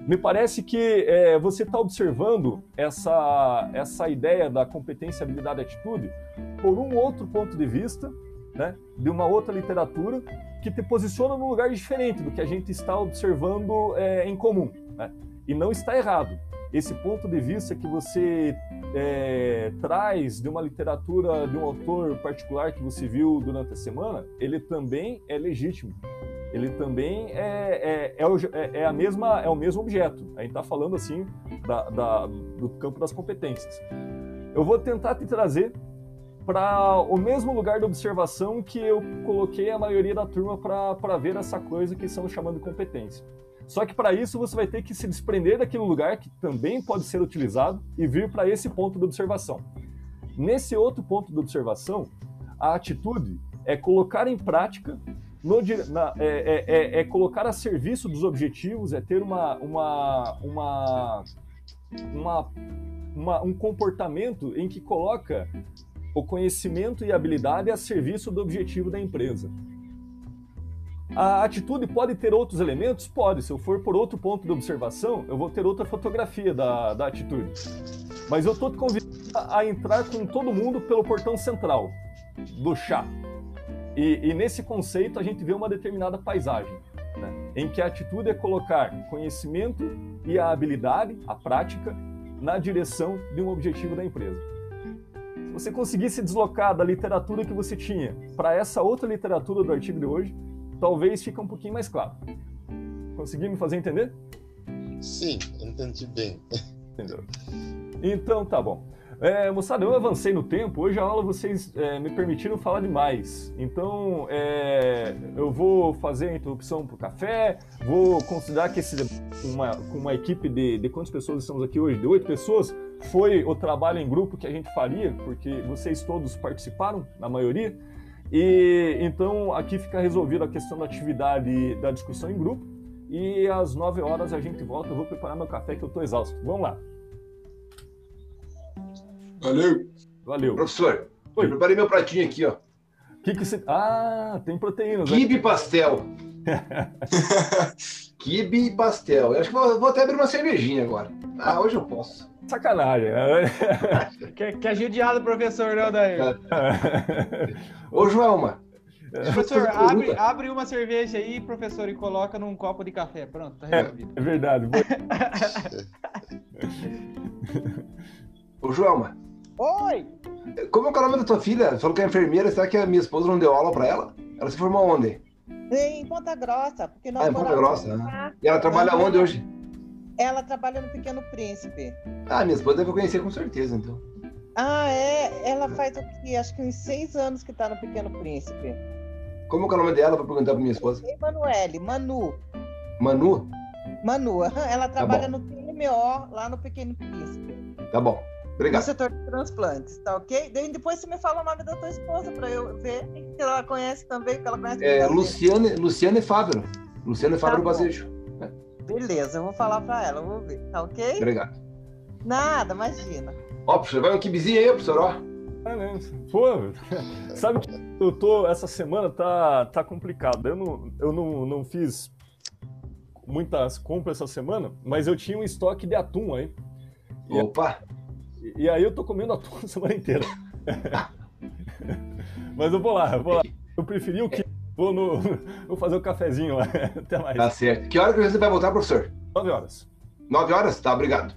Me parece que é, você está observando essa, essa ideia da competência, habilidade e atitude por um outro ponto de vista, né, de uma outra literatura, que te posiciona num lugar diferente do que a gente está observando é, em comum. Né? E não está errado. Esse ponto de vista que você é, traz de uma literatura de um autor particular que você viu durante a semana, ele também é legítimo ele também é, é, é, é, é, a mesma, é o mesmo objeto. A gente está falando assim da, da, do campo das competências. Eu vou tentar te trazer para o mesmo lugar de observação que eu coloquei a maioria da turma para ver essa coisa que estão chamando de competência. Só que para isso você vai ter que se desprender daquele lugar que também pode ser utilizado e vir para esse ponto de observação. Nesse outro ponto de observação, a atitude é colocar em prática, no, na, é, é, é, é, colocar a serviço dos objetivos, é ter uma, uma, uma, uma, uma, um comportamento em que coloca o conhecimento e habilidade a serviço do objetivo da empresa. A atitude pode ter outros elementos? Pode. Se eu for por outro ponto de observação, eu vou ter outra fotografia da, da atitude. Mas eu estou te convidando a entrar com todo mundo pelo portão central do chá. E, e nesse conceito a gente vê uma determinada paisagem, né? em que a atitude é colocar conhecimento e a habilidade, a prática, na direção de um objetivo da empresa. Se você conseguisse deslocar da literatura que você tinha para essa outra literatura do artigo de hoje, talvez fique um pouquinho mais claro. Consegui me fazer entender? Sim, entendi bem. Entendeu? Então tá bom. É, moçada, eu avancei no tempo. Hoje a aula vocês é, me permitiram falar demais. Então é, eu vou fazer a interrupção para o café. Vou considerar que esse uma, com uma equipe de, de quantas pessoas estamos aqui hoje? De oito pessoas. Foi o trabalho em grupo que a gente faria, porque vocês todos participaram, na maioria. E então aqui fica resolvida a questão da atividade da discussão em grupo. E às 9 horas a gente volta. Eu vou preparar meu café que eu estou exausto. Vamos lá. Valeu. Valeu. Professor, Oi. eu preparei meu pratinho aqui, ó. Que que você... Ah, tem proteínas. Kibe né? pastel. Kibe e pastel. Eu acho que vou, vou, até abrir uma cervejinha agora. Ah, hoje eu posso. Sacanagem. Né? quer, quer judiar do professor, não, daí? Ô, Joelma. Professor, abre, abre uma cerveja aí, professor, e coloca num copo de café. Pronto, tá resolvido. É, é verdade. Ô, Joelma. Oi! Como é o nome da tua filha? Você falou que é enfermeira, será que a minha esposa não deu aula pra ela? Ela se formou onde? Em Ponta Grossa. Porque nós ah, em Ponta Grossa. Né? E ela trabalha onde hoje? Ela trabalha no Pequeno Príncipe. Ah, minha esposa deve conhecer com certeza, então. Ah, é? Ela faz o quê? Acho que uns seis anos que tá no Pequeno Príncipe. Como é o nome dela? Vou perguntar pra minha esposa. Emanuele, Manu. Manu? Manu, ela tá trabalha tá no TMO, lá no Pequeno Príncipe. Tá bom. Obrigado. No setor de transplantes, tá ok? Depois você me fala o nome da tua esposa para eu ver que ela conhece também, que ela conhece. É, Luciane, Luciane Fábio. Luciane Fábio tá Basejo. Beleza, eu vou falar para ela, vou ver, tá ok? Obrigado. Nada, imagina. Ó, professor, vai um kibizinho aí, professor, ó. É Pô, sabe que eu tô. Essa semana tá, tá complicado. Eu, não, eu não, não fiz muitas compras essa semana, mas eu tinha um estoque de atum aí. Opa! E, aí eu tô comendo atum a semana inteira. Mas eu vou lá, eu vou lá. Eu preferi o que. Vou, no, vou fazer o um cafezinho lá. Até mais. Tá certo. Que hora que você vai voltar, professor? Nove horas. Nove horas? Tá, obrigado.